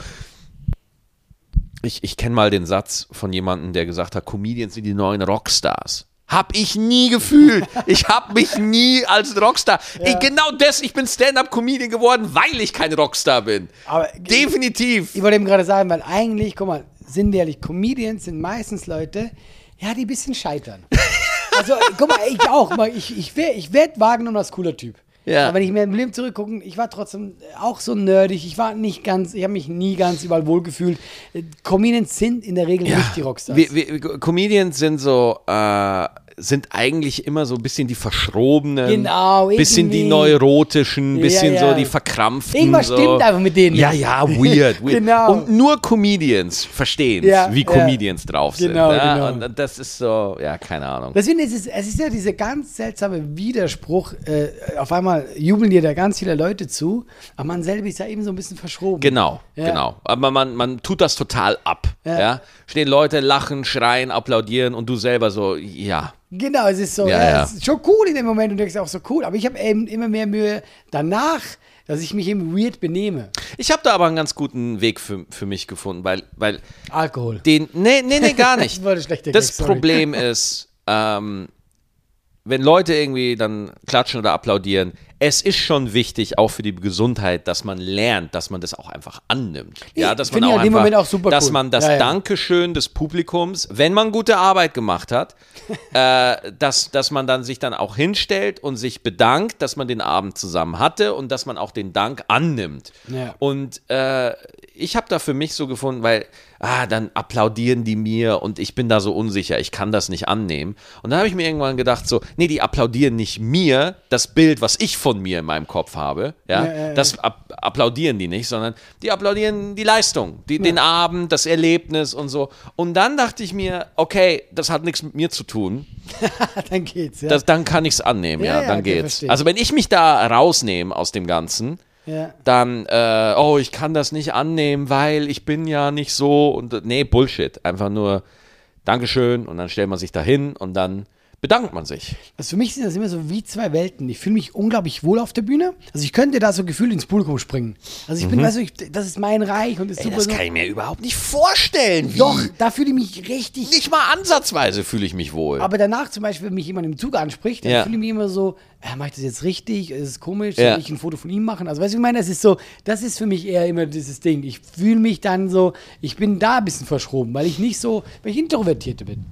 Ich, ich kenne mal den Satz von jemandem, der gesagt hat, Comedians sind die neuen Rockstars. Hab ich nie gefühlt. Ich hab mich nie als Rockstar. *laughs* Ich, genau das, ich bin Stand-up-Comedian geworden, weil ich kein Rockstar bin. Aber- Definitiv. Ich wollte eben gerade sagen, weil eigentlich, guck mal, sind wir ehrlich, Comedians sind meistens Leute, ja, die ein bisschen scheitern. *laughs* also, guck mal, ich auch. Ich, ich, ich werde wahrgenommen als cooler Typ. Ja. Aber wenn ich mir im Leben zurückgucke, ich war trotzdem auch so nerdig. Ich war nicht ganz, ich habe mich nie ganz überall wohlgefühlt. Comedians sind in der Regel nicht die Rockstars. Wir, wir, Comedians sind so, äh, sind eigentlich immer so ein bisschen die Verschrobenen, Genau, bisschen die. Neurotischen, bisschen Ja, ja. so die Verkrampften. Irgendwas so. stimmt einfach mit denen Ja, ja, weird, weird. Genau. Und nur Comedians verstehen Ja, wie. Comedians drauf sind. Genau, ja? genau. Und das ist so, ja, keine Ahnung. Deswegen ist es, es ist ja dieser ganz seltsame Widerspruch. Äh, auf einmal jubeln dir da ganz viele Leute zu, aber man selber ist ja eben so ein bisschen verschroben. Genau, genau. Aber man, man tut das total ab. Ja. Stehen Leute, lachen, schreien, applaudieren und du selber so, ja. Genau, es ist so, Ja, ja, es ist schon cool in dem Moment und du denkst auch so cool, aber ich habe eben immer mehr Mühe danach, dass ich mich eben weird benehme. Ich habe da aber einen ganz guten Weg für, für mich gefunden, weil, weil Alkohol. den, nee, nee, nee, gar nicht. *laughs* Das das Gag. Problem ist, ähm, wenn Leute irgendwie dann klatschen oder applaudieren, es ist schon wichtig, auch für die Gesundheit, dass man lernt, dass man das auch einfach annimmt. Ja, dass man auch einfach, Moment auch super dass cool. man das Ja, ja. Dankeschön des Publikums, wenn man gute Arbeit gemacht hat, *laughs* äh, dass, dass man dann sich dann auch hinstellt und sich bedankt, dass man den Abend zusammen hatte und dass man auch den Dank annimmt. Ja. Und äh, ich habe da für mich so gefunden, weil, ah, dann applaudieren die mir und ich bin da so unsicher, ich kann das nicht annehmen. Und dann habe ich mir irgendwann gedacht, so, nee, die applaudieren nicht mir, das Bild, was ich von mir in meinem Kopf habe, ja, Ja, ja, ja. das app applaudieren die nicht, sondern die applaudieren die Leistung, die, den Abend, das Erlebnis und so. Und dann dachte ich mir, okay, das hat nichts mit mir zu tun, *laughs* Dann geht's, ja. das, dann kann ich es annehmen, ja, dann geht's. Also wenn ich mich da rausnehme aus dem Ganzen, ja. dann, äh, oh, ich kann das nicht annehmen, weil ich bin ja nicht so und nee, Bullshit. Einfach nur Dankeschön und dann stellt man sich da hin und dann bedankt man sich. Also für mich sind das immer so wie zwei Welten. Ich fühle mich unglaublich wohl auf der Bühne. Also ich könnte da so gefühlt ins Publikum springen. Also ich bin, weißt du, ich, das ist mein Reich und ist super so. ich mir überhaupt nicht vorstellen. Wie. Doch, da fühle ich mich richtig. Nicht mal ansatzweise fühle ich mich wohl. Aber danach zum Beispiel, wenn mich jemand im Zug anspricht, dann Ja. fühle ich mich immer so, äh, mache ich das jetzt richtig? Ist es komisch? Ja. Soll ich ein Foto von ihm machen? Also weißt du, ich meine, das ist so, das ist für mich eher immer dieses Ding. Ich fühle mich dann so, ich bin da ein bisschen verschroben, weil ich nicht so, weil ich Introvertierte bin.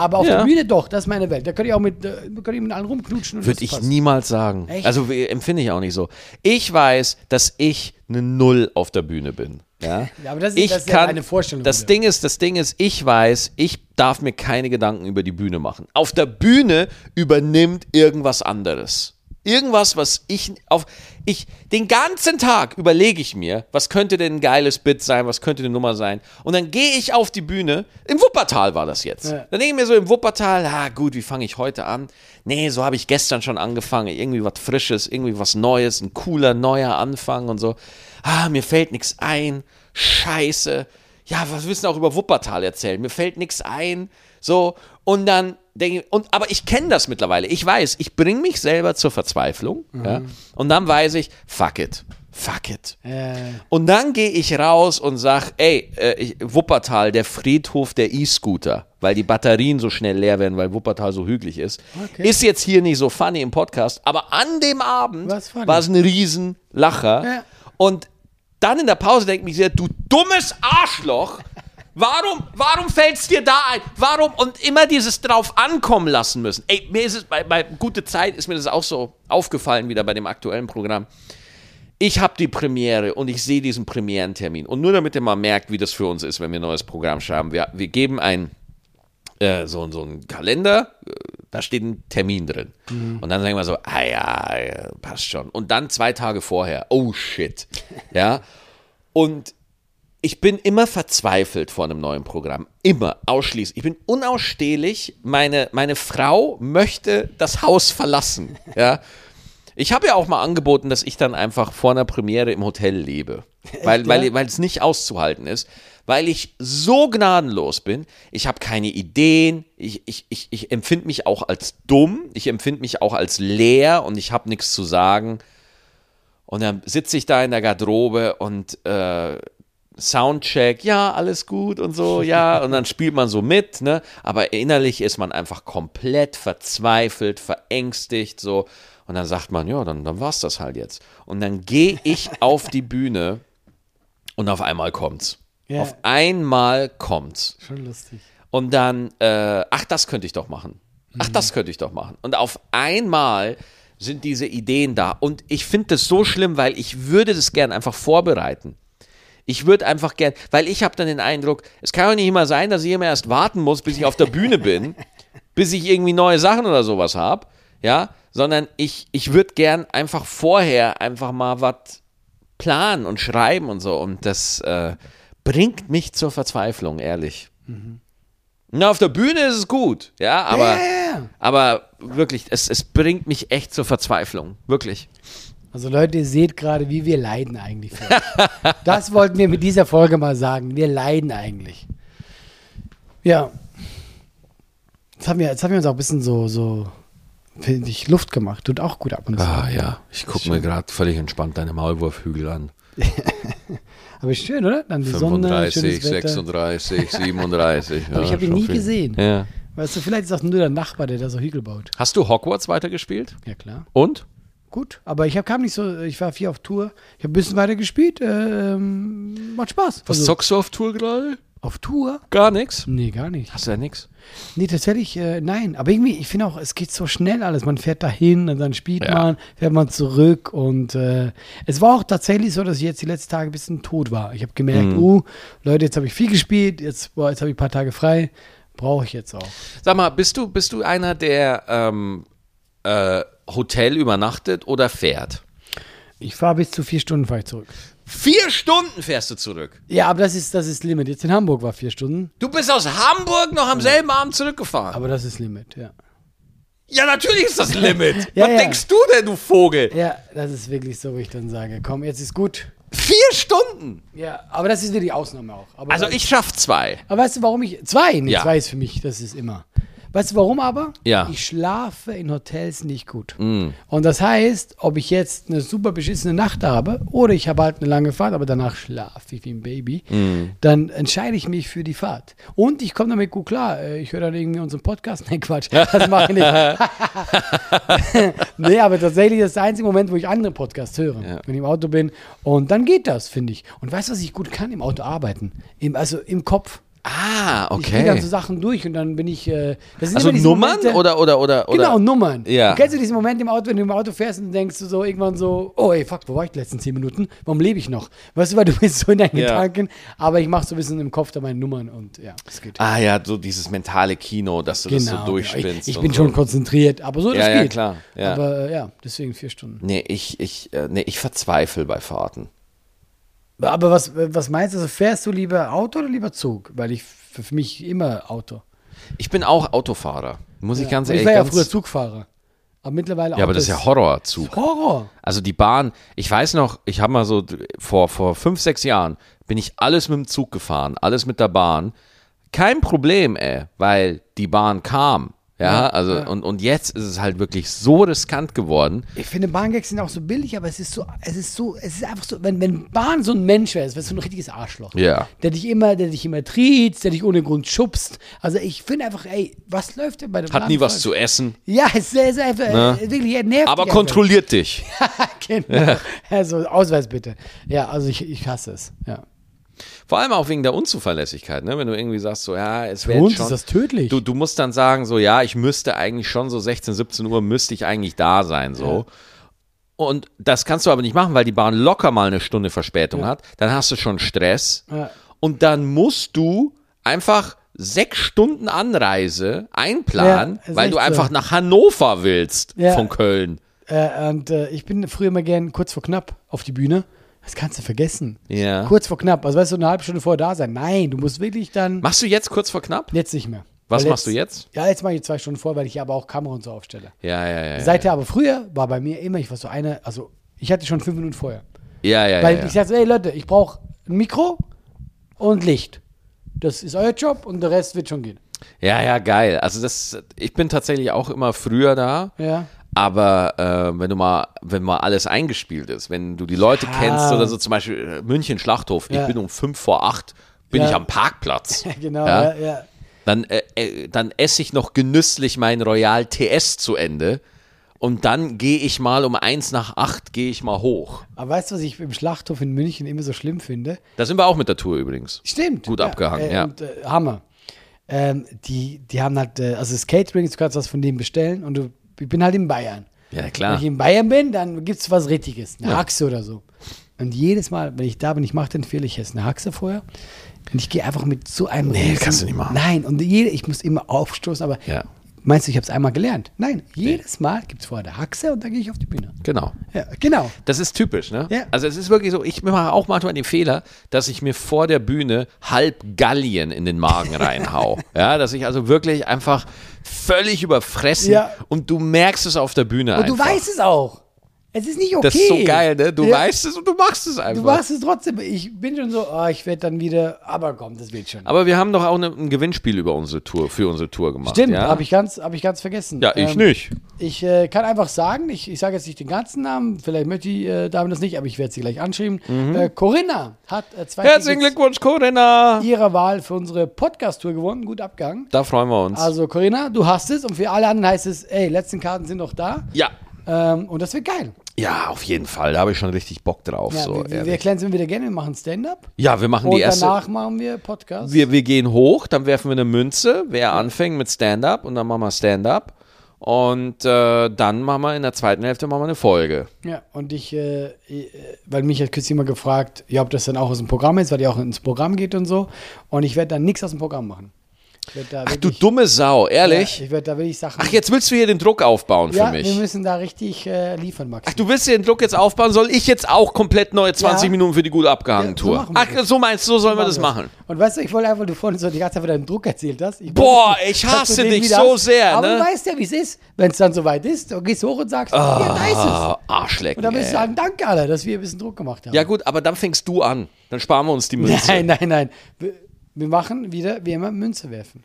Aber auf Ja. der Bühne doch, das ist meine Welt. Da könnte ich auch mit, äh, könnte ich mit allen rumknutschen. und Würde ich passt. niemals sagen. Echt? Also empfinde ich auch nicht so. Ich weiß, dass ich eine Null auf der Bühne bin. Ja, *laughs* Ja, aber das ist- ich das ist ja kann, eine Vorstellung Das. Ding ist, das Ding ist, ich weiß, ich darf mir keine Gedanken über die Bühne machen. Auf der Bühne übernimmt irgendwas anderes. Irgendwas, was ich auf ich den ganzen Tag überlege ich mir, was könnte denn ein geiles Bit sein, was könnte eine Nummer sein und dann gehe ich auf die Bühne. Im Wuppertal war das jetzt. Ja. Dann denke ich mir so im Wuppertal, ah gut, wie fange ich heute an? Nee, so habe ich gestern schon angefangen, irgendwie was Frisches, irgendwie was Neues, ein cooler neuer Anfang und so. Ah, mir fällt nichts ein. Scheiße. Ja, was willst du auch über Wuppertal erzählen? Mir fällt nichts ein. So, und dann denke ich, und, aber ich kenne das mittlerweile. Ich weiß, ich bringe mich selber zur Verzweiflung. Ja, und dann weiß ich, fuck it. Fuck it. Äh, Und dann gehe ich raus und sag, ey, äh, Wuppertal, der Friedhof der E-Scooter, weil die Batterien so schnell leer werden, weil Wuppertal so hügelig ist. Okay. Ist jetzt hier nicht so funny im Podcast, aber an dem Abend war es ein Riesenlacher. Ja. Und dann in der Pause denke ich mir, sehr, du dummes Arschloch, warum, warum fällt es dir da ein? Warum? Und immer dieses drauf ankommen lassen müssen. Ey, mir ist es, bei, bei Gute Zeit ist mir das auch so aufgefallen, wieder bei dem aktuellen Programm ich habe die Premiere und ich sehe diesen Premierentermin. Und nur damit ihr mal merkt, wie das für uns ist, wenn wir ein neues Programm schreiben. Wir, wir geben ein, äh, so, so einen Kalender, äh, da steht ein Termin drin. Und dann sagen wir so, ah ja, ja, passt schon. Und dann zwei Tage vorher, oh shit. Ja. Und ich bin immer verzweifelt vor einem neuen Programm. Immer, ausschließlich. Ich bin unausstehlich. Meine, meine Frau möchte das Haus verlassen. *laughs* Ja. Ich habe ja auch mal angeboten, dass ich dann einfach vor einer Premiere im Hotel lebe. Weil, weil, weil es nicht auszuhalten ist. Weil ich so gnadenlos bin. Ich habe keine Ideen. Ich, ich, ich, ich empfinde mich auch als dumm. Ich empfinde mich auch als leer und ich habe nichts zu sagen. Und dann sitze ich da in der Garderobe und äh, Soundcheck, ja, alles gut und so, ja. *laughs* Und dann spielt man so mit, ne? Aber innerlich ist man einfach komplett verzweifelt, verängstigt, so. Und dann sagt man, ja, dann, dann war's das halt jetzt. Und dann gehe ich *laughs* auf die Bühne und auf einmal kommt's. Ja. Auf einmal kommt's. schon lustig. Und dann, äh, ach, das könnte ich doch machen. Ach, das könnte ich doch machen. Und auf einmal sind diese Ideen da. Und ich finde das so schlimm, weil ich würde das gern einfach vorbereiten. Ich würde einfach gern, weil ich habe dann den Eindruck, es kann doch nicht immer sein, dass ich immer erst warten muss, bis ich auf der Bühne bin, *laughs* bis ich irgendwie neue Sachen oder sowas habe, ja, sondern ich, ich würde gern einfach vorher einfach mal was planen und schreiben und so und das äh, bringt mich zur Verzweiflung, ehrlich. Na, auf der Bühne ist es gut, ja, aber, Ja, ja, ja. aber wirklich, es, es bringt mich echt zur Verzweiflung, wirklich. Also Leute, ihr seht gerade, wie wir leiden eigentlich. *laughs* Das wollten wir mit dieser Folge mal sagen. Wir leiden eigentlich. Ja. Jetzt haben wir, jetzt haben wir uns auch ein bisschen so, so, finde ich, Luft gemacht. Tut auch gut ab und zu. Ah ja, ich gucke mir gerade völlig entspannt deine Maulwurfhügel an. *laughs* Aber schön, oder? Dann die Sonne, 35, schönes Wetter. 36, 37. *laughs* Aber ich habe ihn nie gesehen. Ja. Weißt du, vielleicht ist auch nur der Nachbar, der da so Hügel baut. Hast du Hogwarts weitergespielt? Ja, klar. Und? Gut. Aber ich hab, kam nicht so, ich war viel auf Tour. Ich habe ein bisschen weiter gespielt. Äh, ähm, macht Spaß. Was Also, zockst du auf Tour gerade? auf Tour? Gar nichts. Nee, gar nicht. Hast du ja nix. Nee, tatsächlich, äh, nein. Aber irgendwie, ich finde auch, es geht so schnell alles. Man fährt dahin und dann spielt Ja. man, fährt man zurück. Und äh, es war auch tatsächlich so, dass ich jetzt die letzten Tage ein bisschen tot war. Ich habe gemerkt, Mhm. uh, Leute, jetzt habe ich viel gespielt, jetzt, boah, jetzt habe ich ein paar Tage frei. Brauche ich jetzt auch. Sag mal, bist du, bist du einer, der ähm, äh, Hotel übernachtet oder fährt? Ich fahre bis zu vier Stunden fahre ich zurück. Vier Stunden fährst du zurück. Ja, aber das ist, das ist Limit. Jetzt in Hamburg war vier Stunden, Du bist aus Hamburg noch am selben Abend zurückgefahren. aber das ist Limit, ja. ja, natürlich ist das *laughs* Limit. Ja, Was ja. denkst du denn, du Vogel? Ja, das ist wirklich so, wo ich dann sage, komm, jetzt ist gut. Vier Stunden. Ja, aber das ist wirklich Ausnahme auch. Aber Also ich schaff zwei. Aber weißt du, warum ich. Zwei? Nee, Ja. zwei ist für mich, das ist immer. Weißt du, warum aber? Ja. Ich schlafe in Hotels nicht gut. Mm. Und das heißt, ob ich jetzt eine super beschissene Nacht habe oder ich habe halt eine lange Fahrt, aber danach schlafe ich wie ein Baby, Mm. dann entscheide ich mich für die Fahrt. Und ich komme damit gut klar. Äh, Ich höre dann irgendwie unseren Podcast. *laughs* Nein, Quatsch. Das mache ich nicht. *laughs* nee, aber tatsächlich ist das der einzige Moment, wo ich andere Podcasts höre, Ja. wenn ich im Auto bin. Und dann geht das, finde ich. Und weißt du, was ich gut kann? Im Auto arbeiten. Im, also im Kopf. Ah, Ich gehe dann so okay. Sachen durch und dann bin ich. Äh, das sind Also Nummern Momente- oder, oder, oder, oder? Genau, Nummern. Ja. Kennst du diesen Moment im Auto, wenn du im Auto fährst und denkst du so irgendwann so, oh ey, fuck, wo war ich die letzten zehn Minuten? Warum lebe ich noch? Weißt du, weil du bist so in deinen Ja. Gedanken, aber ich mache so ein bisschen im Kopf da meine Nummern und ja, es geht. Ah ja, so dieses mentale Kino, dass du das so durchspinnst. Ich, ich bin so. schon konzentriert, aber so, das Ja, ja, geht. klar, ja. Aber äh, ja, deswegen vier Stunden. Nee, ich, ich, äh, nee, ich verzweifle bei Fahrten. Aber was, was meinst du, also fährst du lieber Auto oder lieber Zug? Weil ich für mich immer Auto. Ich bin auch Autofahrer. Muss ich ganz ehrlich ich war ja früher Zugfahrer. Aber mittlerweile Ja, aber das ist ja Horrorzug. Horror. Also die Bahn, ich weiß noch, ich habe mal so vor, vor fünf, sechs Jahren bin ich alles mit dem Zug gefahren, alles mit der Bahn. Kein Problem, ey, weil die Bahn kam. Ja, Ja, also ja. Und, und jetzt ist es halt wirklich so riskant geworden. Ich finde, Bahngags sind auch so billig, aber es ist so, es ist so, es ist einfach so, wenn, wenn Bahn so ein Mensch wäre, es wäre so ein richtiges Arschloch. Ja. Der dich immer, der dich immer triezt, der dich ohne Grund schubst. Also ich finde einfach, ey, was läuft denn bei der Hat Bahn nie was zu essen, Ja, es ist einfach, Ne? äh, wirklich, er nervt aber dich kontrolliert dich. *laughs* einfach. genau. Also Ausweis bitte. Ja, also ich, ich hasse es. Ja. Vor allem auch wegen der Unzuverlässigkeit, ne? Wenn du irgendwie sagst, so, ja, es Für wäre uns schon. ist das tödlich. Du, du musst dann sagen, so, ja, ich müsste eigentlich schon so 16, 17 Uhr müsste ich eigentlich da sein, so. Und das kannst du aber nicht machen, weil die Bahn locker mal eine Stunde Verspätung hat. Dann hast du schon Stress. Ja. Und dann musst du einfach sechs Stunden Anreise einplanen, Ja, weil du echt so. einfach nach Hannover willst Ja. von Köln. Äh, und äh, ich bin früher immer gern kurz vor knapp auf die Bühne. Das kannst du vergessen. Ja. Kurz vor knapp. Also weißt du, eine halbe Stunde vorher da sein. Nein, du musst wirklich dann. Machst du jetzt kurz vor knapp? Jetzt nicht mehr. Was Weil machst du jetzt? Ja, jetzt mache ich zwei Stunden vor, weil ich aber auch Kamera und so aufstelle. Ja, ja, ja. ja. Seither aber früher war bei mir immer, ich war so eine, also ich hatte schon fünf Minuten vorher. Ja, ja, weil ja. ja. ich sagte, ey Leute, ich brauche ein Mikro und Licht. Das ist euer Job und der Rest wird schon gehen. Ja, ja, geil. Also das, ich bin tatsächlich auch immer früher da. Ja. Aber äh, wenn du mal, wenn mal alles eingespielt ist, wenn du die Leute Ja. kennst oder so zum Beispiel äh, München Schlachthof, Ja. ich bin um fünf vor acht, bin Ja. ich am Parkplatz. *laughs* Genau, Ja? ja. Dann, äh, äh, dann esse ich noch genüsslich mein Royal TS zu Ende. Und dann gehe ich mal um eins nach acht, gehe ich mal hoch. Aber weißt du, was ich im Schlachthof in München immer so schlimm finde? Da sind wir auch mit der Tour übrigens. Stimmt. Gut abgehangen, äh, ja. Und, äh, Hammer. Ähm, die, die haben halt, also das Catering, du kannst was von dem bestellen und du, ich bin halt in Bayern. Ja, Wenn klar. ich in Bayern bin, dann gibt es was Richtiges, eine Haxe oder so. Und jedes Mal, wenn ich da bin, ich mache den Fehler, ich esse eine Haxe vorher. Und ich gehe einfach mit so einem. Nee, riesen- kannst du nicht machen. Nein, und jede, ich muss immer aufstoßen, aber Ja. Meinst du, ich habe es einmal gelernt? Nein, jedes Mal gibt es vorher eine Haxe und dann gehe ich auf die Bühne. Genau. Ja, genau. Das ist typisch, ne? Ja. Also es ist wirklich so, ich mache auch manchmal den Fehler, dass ich mir vor der Bühne halb Gallien in den Magen *laughs* reinhau. ja, dass ich also wirklich einfach völlig überfressen Ja. und du merkst es auf der Bühne Und einfach. du weißt es auch. Es ist nicht okay. das ist so geil, ne? Du Ja. weißt es und du machst es einfach. Du machst es trotzdem. Ich bin schon so, oh, ich werde dann wieder, aber komm, das wird schon. Aber wir haben doch auch eine, ein Gewinnspiel über unsere Tour, für unsere Tour gemacht. Stimmt, ja? habe ich, ganz, hab ich ganz vergessen. Ja, ich Ähm, nicht. Ich äh, kann einfach sagen, ich, ich sage jetzt nicht den ganzen Namen, vielleicht möchte die äh, Dame das nicht, aber ich werde sie gleich anschreiben. Äh, Corinna hat äh, zwei Mhm. Herzlichen Tickets Glückwunsch, Corinna! ihrer Wahl für unsere Podcast-Tour gewonnen. Gut abgegangen. Da freuen wir uns. Also Corinna, du hast es und für alle anderen heißt es, ey, letzten Karten sind noch da. ja. Ähm, und das wird geil. Ja, auf jeden Fall. Da habe ich schon richtig Bock drauf. Ja, so, wir, wir erklären es immer wieder gerne. Wir machen Stand-up. ja, wir machen Und die erste. danach machen wir Podcast. Wir, wir gehen hoch, dann werfen wir eine Münze, wer anfängt mit Stand-up und dann machen wir Stand-up. Und äh, dann machen wir in der zweiten Hälfte machen wir eine Folge. Ja, und ich, äh, äh, weil mich hat kürzlich immer gefragt, ja, ob das dann auch aus dem Programm ist, weil die auch ins Programm geht und so. Und ich werde dann nichts aus dem Programm machen. Werd Ach du dumme Sau, ja, ehrlich? ich werde da wirklich Sachen. Ach, jetzt willst du hier den Druck aufbauen für ja, mich. wir müssen da richtig äh, liefern, Max. Ach, du willst hier den Druck jetzt aufbauen? Soll ich jetzt auch komplett neue 20 Ja. Minuten für die gut abgehangen Ja, so Tour? wir Ach, so meinst du, so sollen wir das machen? Und weißt du, ich wollte einfach, du vorhin so die ganze Zeit von deinem Druck erzählt hast. Ich Boah, wollte, ich *laughs* hasse dich so hast. sehr, Aber ne? du weißt ja, wie es ist. Wenn es dann soweit ist, du gehst hoch und sagst, ja, da ist es. Ah, Arschlecken, Und dann willst du sagen, danke, Alter, dass wir ein bisschen Druck gemacht haben. Ja gut, aber dann fängst du an. Dann sparen wir uns die *laughs* Münze. Nein, nein, nein. Wir, machen wieder, wie immer, Münze werfen.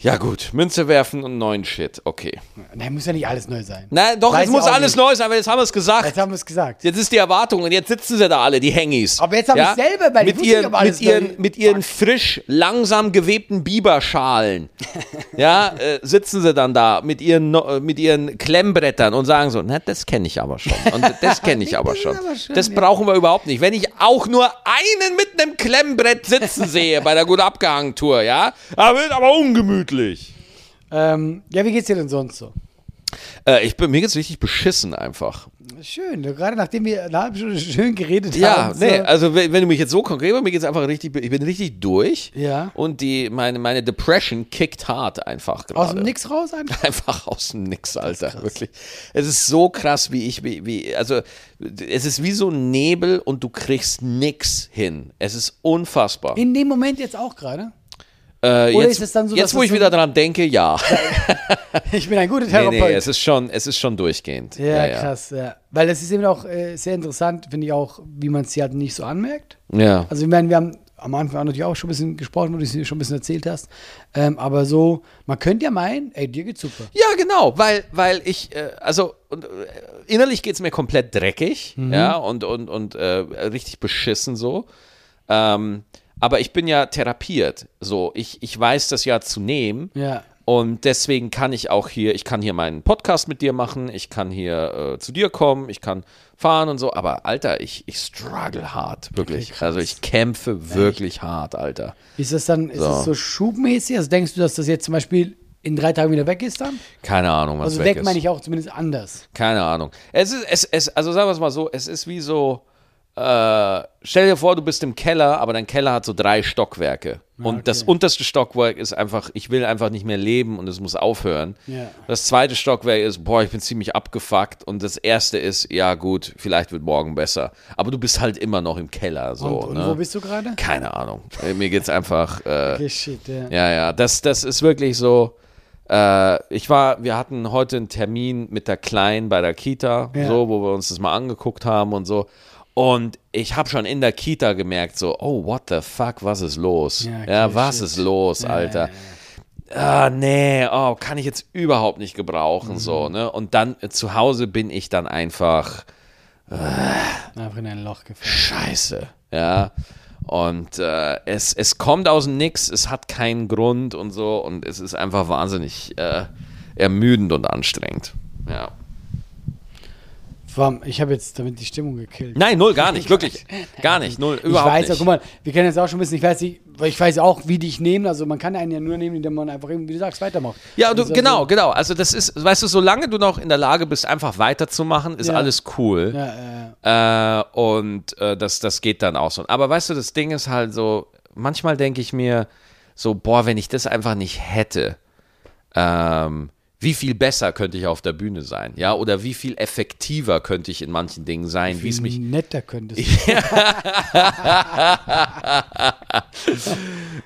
Ja gut, Münze werfen und neuen Shit. Okay. Nein, muss ja nicht alles neu sein. Nein, doch, Weiß es ich muss alles nicht. neu sein, aber jetzt haben wir es gesagt. Jetzt haben wir es gesagt. Jetzt ist die Erwartung und jetzt sitzen sie da alle, die Hengis. Aber jetzt hab ich's selber, weil ich mit ihren, mit ihren, mit ihren frisch, langsam gewebten Biberschalen, *laughs* ja, äh, sitzen sie dann da mit ihren, äh, mit ihren Klemmbrettern und sagen so, na, das kenne ich aber schon und das *laughs* kenne ich aber schon. aber schön, Das ja. brauchen wir überhaupt nicht. Wenn ich auch nur einen mit einem Klemmbrett sitzen sehe bei der gut abgehangen Tour, ja, da wird aber ungemütlich. Ähm, ja, wie geht's dir denn sonst so? Äh, ich bin mir jetzt richtig beschissen einfach. Schön, gerade nachdem wir eine halbe Stunde *laughs* schön geredet Ja, haben. nee, so. also wenn, wenn du mich jetzt so konkret, mir geht's einfach richtig, ich bin richtig durch. Ja. Und die, meine, meine Depression kickt hart einfach gerade. Aus dem Nix raus *laughs* einfach. Einfach aus dem Nix, Alter. Wirklich. Es ist so krass, wie ich, wie, wie, also es ist wie so ein Nebel und du kriegst nix hin. Es ist unfassbar. In dem Moment jetzt auch gerade. Äh, Oder jetzt, ist es dann so, jetzt wo ich so- wieder dran denke, ja. *laughs* Ich bin ein guter nee, Therapeut. nee, es ist schon, es ist schon durchgehend. ja, krass, ja. Weil es ist eben auch äh, sehr interessant, finde ich auch, wie man es hier halt nicht so anmerkt. Ja. Also ich meine, wir haben am Anfang natürlich auch schon ein bisschen gesprochen, wo du es schon ein bisschen erzählt hast. Ähm, aber so, man könnte ja meinen, ey, dir geht's super. Ja, genau, weil, weil ich, äh, also und, äh, innerlich geht es mir komplett dreckig, Mhm. ja, und, und, und äh, richtig beschissen so. Ähm, aber ich bin ja therapiert, so. Ich, ich weiß das ja zu nehmen. Ja. Und deswegen kann ich auch hier, ich kann hier meinen Podcast mit dir machen, ich kann hier äh, zu dir kommen, ich kann fahren und so, aber Alter, ich, ich struggle hart, wirklich. krass. also ich kämpfe wirklich hart, Alter. Ist das dann, ist So. das so schubmäßig? Also denkst du, dass das jetzt zum Beispiel in drei Tagen wieder weg ist dann? Keine Ahnung, was Also weg, weg ist. meine ich auch zumindest anders. Keine Ahnung. Es ist, es, es, also sagen wir es mal so, es ist wie so, äh, stell dir vor, du bist im Keller, aber dein Keller hat so drei Stockwerke. Und okay. das unterste Stockwerk ist einfach, ich will einfach nicht mehr leben und es muss aufhören. Ja. Das zweite Stockwerk ist, boah, ich bin ziemlich abgefuckt. Und das erste ist, ja gut, vielleicht wird morgen besser. Aber du bist halt immer noch im Keller. So, und, und ne? wo bist du gerade? Keine Ahnung. Äh, Mir geht's einfach. Äh, Okay, shit, ja. ja, ja, das, das ist wirklich so. Äh, ich war, wir hatten heute einen Termin mit der Kleinen bei der Kita, Ja. so, wo wir uns das mal angeguckt haben und so. Und ich habe schon in der Kita gemerkt, so, oh, what the fuck, was ist los? Ja, Ja, okay, was shit. ist los, Ja, Alter? ja, Ah, nee, oh, kann ich jetzt überhaupt nicht gebrauchen, Mhm. so, ne? Und dann äh, zu Hause bin ich dann einfach Einfach in ein Loch gefallen. scheiße, ja. Und äh, es, es kommt aus dem Nix, es hat keinen Grund und so und es ist einfach wahnsinnig äh, ermüdend und anstrengend. Ja. Allem, Ich habe jetzt damit die Stimmung gekillt. Nein, null, gar nicht, *laughs* wirklich. Gar nicht, null, überhaupt ich weiß ja, nicht. guck mal, wir kennen jetzt auch schon ein bisschen, ich weiß nicht, ich weiß auch, wie dich nehmen, also man kann einen ja nur nehmen, indem man einfach, wie du sagst, weitermacht. Ja, du, Also, genau, genau. Also das ist, weißt du, solange du noch in der Lage bist, einfach weiterzumachen, ist Ja. alles cool. Ja, ja, ja. Äh, und äh, das, das geht dann auch so. Aber weißt du, das Ding ist halt so, manchmal denke ich mir so, boah, wenn ich das einfach nicht hätte, ähm, wie viel besser könnte ich auf der Bühne sein, ja? Oder wie viel effektiver könnte ich in manchen Dingen sein, wie es mich netter könntest. *laughs* *laughs*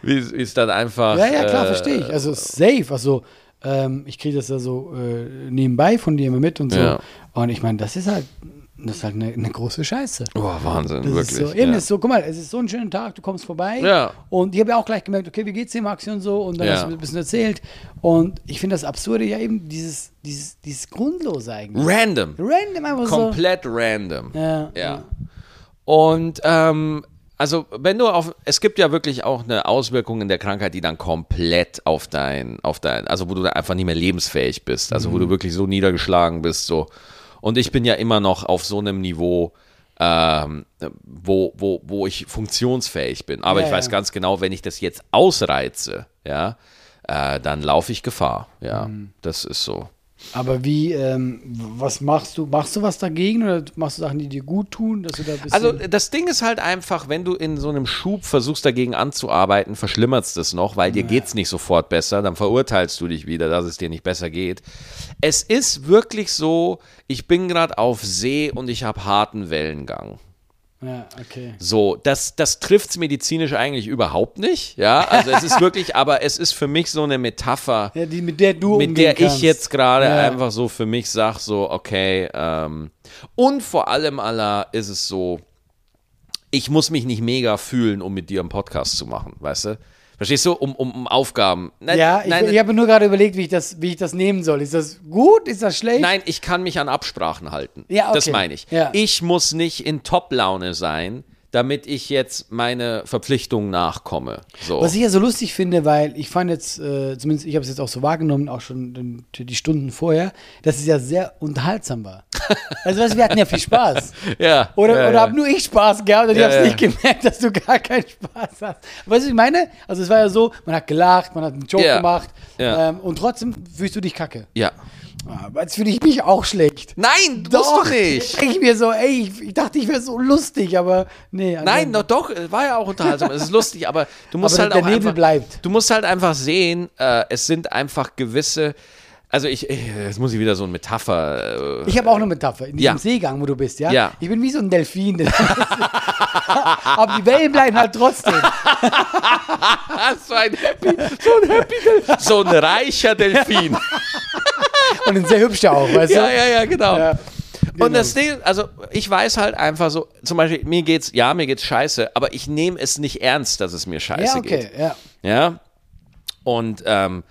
wie es wie es dann einfach. Ja, ja, klar, äh, verstehe ich. Also safe, also ähm, ich kriege das ja so äh, nebenbei von dir immer mit und so. Ja. Und ich meine, das ist halt, das ist halt eine, eine große Scheiße. Oh, Wahnsinn, Das wirklich. ist so, eben ja. ist so, guck mal, es ist so ein schöner Tag, du kommst vorbei. Ja. Und ich habe ja auch gleich gemerkt, okay, wie geht's dir, Maxi und so. Und dann Ja. hast du mir ein bisschen erzählt. Und ich finde das Absurde ja eben dieses, dieses, dieses Grundlose eigentlich. Random. Random einfach Komplett random. so. Ja, Ja. Und ähm, also wenn du auf, es gibt ja wirklich auch eine Auswirkung in der Krankheit, die dann komplett auf dein, auf dein, also wo du einfach nicht mehr lebensfähig bist, also wo Mhm. du wirklich so niedergeschlagen bist, so. Und ich bin ja immer noch auf so einem Niveau, ähm, wo, wo, wo ich funktionsfähig bin. Aber Ja, ich weiß ja. ganz genau, wenn ich das jetzt ausreize, ja, äh, dann laufe ich Gefahr. Ja, Mhm. das ist so. Aber wie, ähm, was machst du? Machst du was dagegen oder machst du Sachen, die dir gut tun, dass du da. Also das Ding ist halt einfach, wenn du in so einem Schub versuchst dagegen anzuarbeiten, verschlimmert es das noch, weil dir geht's nicht sofort besser, dann verurteilst du dich wieder, dass es dir nicht besser geht. Es ist wirklich so, ich bin gerade auf See und ich habe harten Wellengang. Ja, okay. So, das, das trifft es medizinisch eigentlich überhaupt nicht. Ja, also es ist wirklich, *laughs* aber es ist für mich so eine Metapher, Ja, die, mit der du mit der kannst. ich jetzt gerade Ja. einfach so für mich sage, so, okay, ähm, und vor allem, Allah, ist es so, ich muss mich nicht mega fühlen, um mit dir einen Podcast zu machen, weißt du? Verstehst du? Um, um, um Aufgaben. Nein, Ja, ich, nein, ich habe nur gerade überlegt, wie ich, das, wie ich das nehmen soll. Ist das gut? Ist das schlecht? nein, ich kann mich an Absprachen halten. Ja, okay. Das meine ich. Ja. Ich muss nicht in Top-Laune sein, damit ich jetzt meine Verpflichtungen nachkomme. So. Was ich ja so lustig finde, weil ich fand jetzt, äh, zumindest ich habe es jetzt auch so wahrgenommen, auch schon den, die Stunden vorher, dass es ja sehr unterhaltsam war. *laughs* Also weißt, wir hatten ja viel Spaß. *laughs* ja. Oder, ja, oder ja. habe nur ich Spaß gehabt und ich Ja, habe es nicht gemerkt, dass du gar keinen Spaß hast. Weißt du, was ich meine? Also es war ja so, man hat gelacht, man hat einen Joke gemacht ähm, und trotzdem fühlst du dich kacke. Ja. Jetzt fühle ich mich auch schlecht. Nein, du nicht. Ich mir so, ey, ich, ich dachte, ich wäre so lustig, aber nee. Nein, also- doch, doch, es war ja auch unterhaltsam. es ist lustig, aber du musst Aber halt der auch Nebel einfach, bleibt. Du musst halt einfach sehen, äh, es sind einfach gewisse. Also ich, ich, jetzt muss ich wieder so eine Metapher. Äh, Ich habe auch eine Metapher. In diesem Ja. Seegang, wo du bist, ja? Ja. Ich bin wie so ein Delfin. *laughs* Aber die Wellen bleiben halt trotzdem. *laughs* so ein Happy, so ein Happy Delfin. So ein reicher Delfin. *laughs* Und ein sehr hübscher auch, weißt ja, du? ja, ja, genau. Ja, Und genau. das Ding, also ich weiß halt einfach so, zum Beispiel, mir geht's, ja, mir geht's scheiße, aber ich nehme es nicht ernst, dass es mir scheiße Ja, okay, geht. ja. Ja. Und, ähm,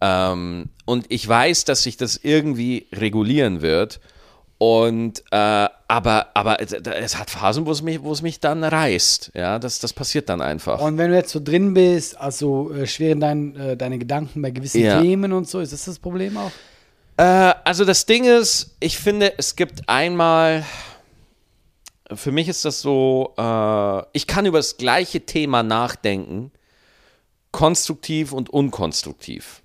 ähm, und ich weiß, dass sich das irgendwie regulieren wird. Und äh, aber, aber es, es hat Phasen, wo es mich, wo es mich dann reißt. Ja, das, das passiert dann einfach. Und wenn du jetzt so drin bist, also äh, schweren dein, äh, deine Gedanken bei gewissen Ja. Themen und so, ist das das Problem auch? Äh, also das Ding ist, ich finde, es gibt einmal, für mich ist das so, äh, ich kann über das gleiche Thema nachdenken, konstruktiv und unkonstruktiv.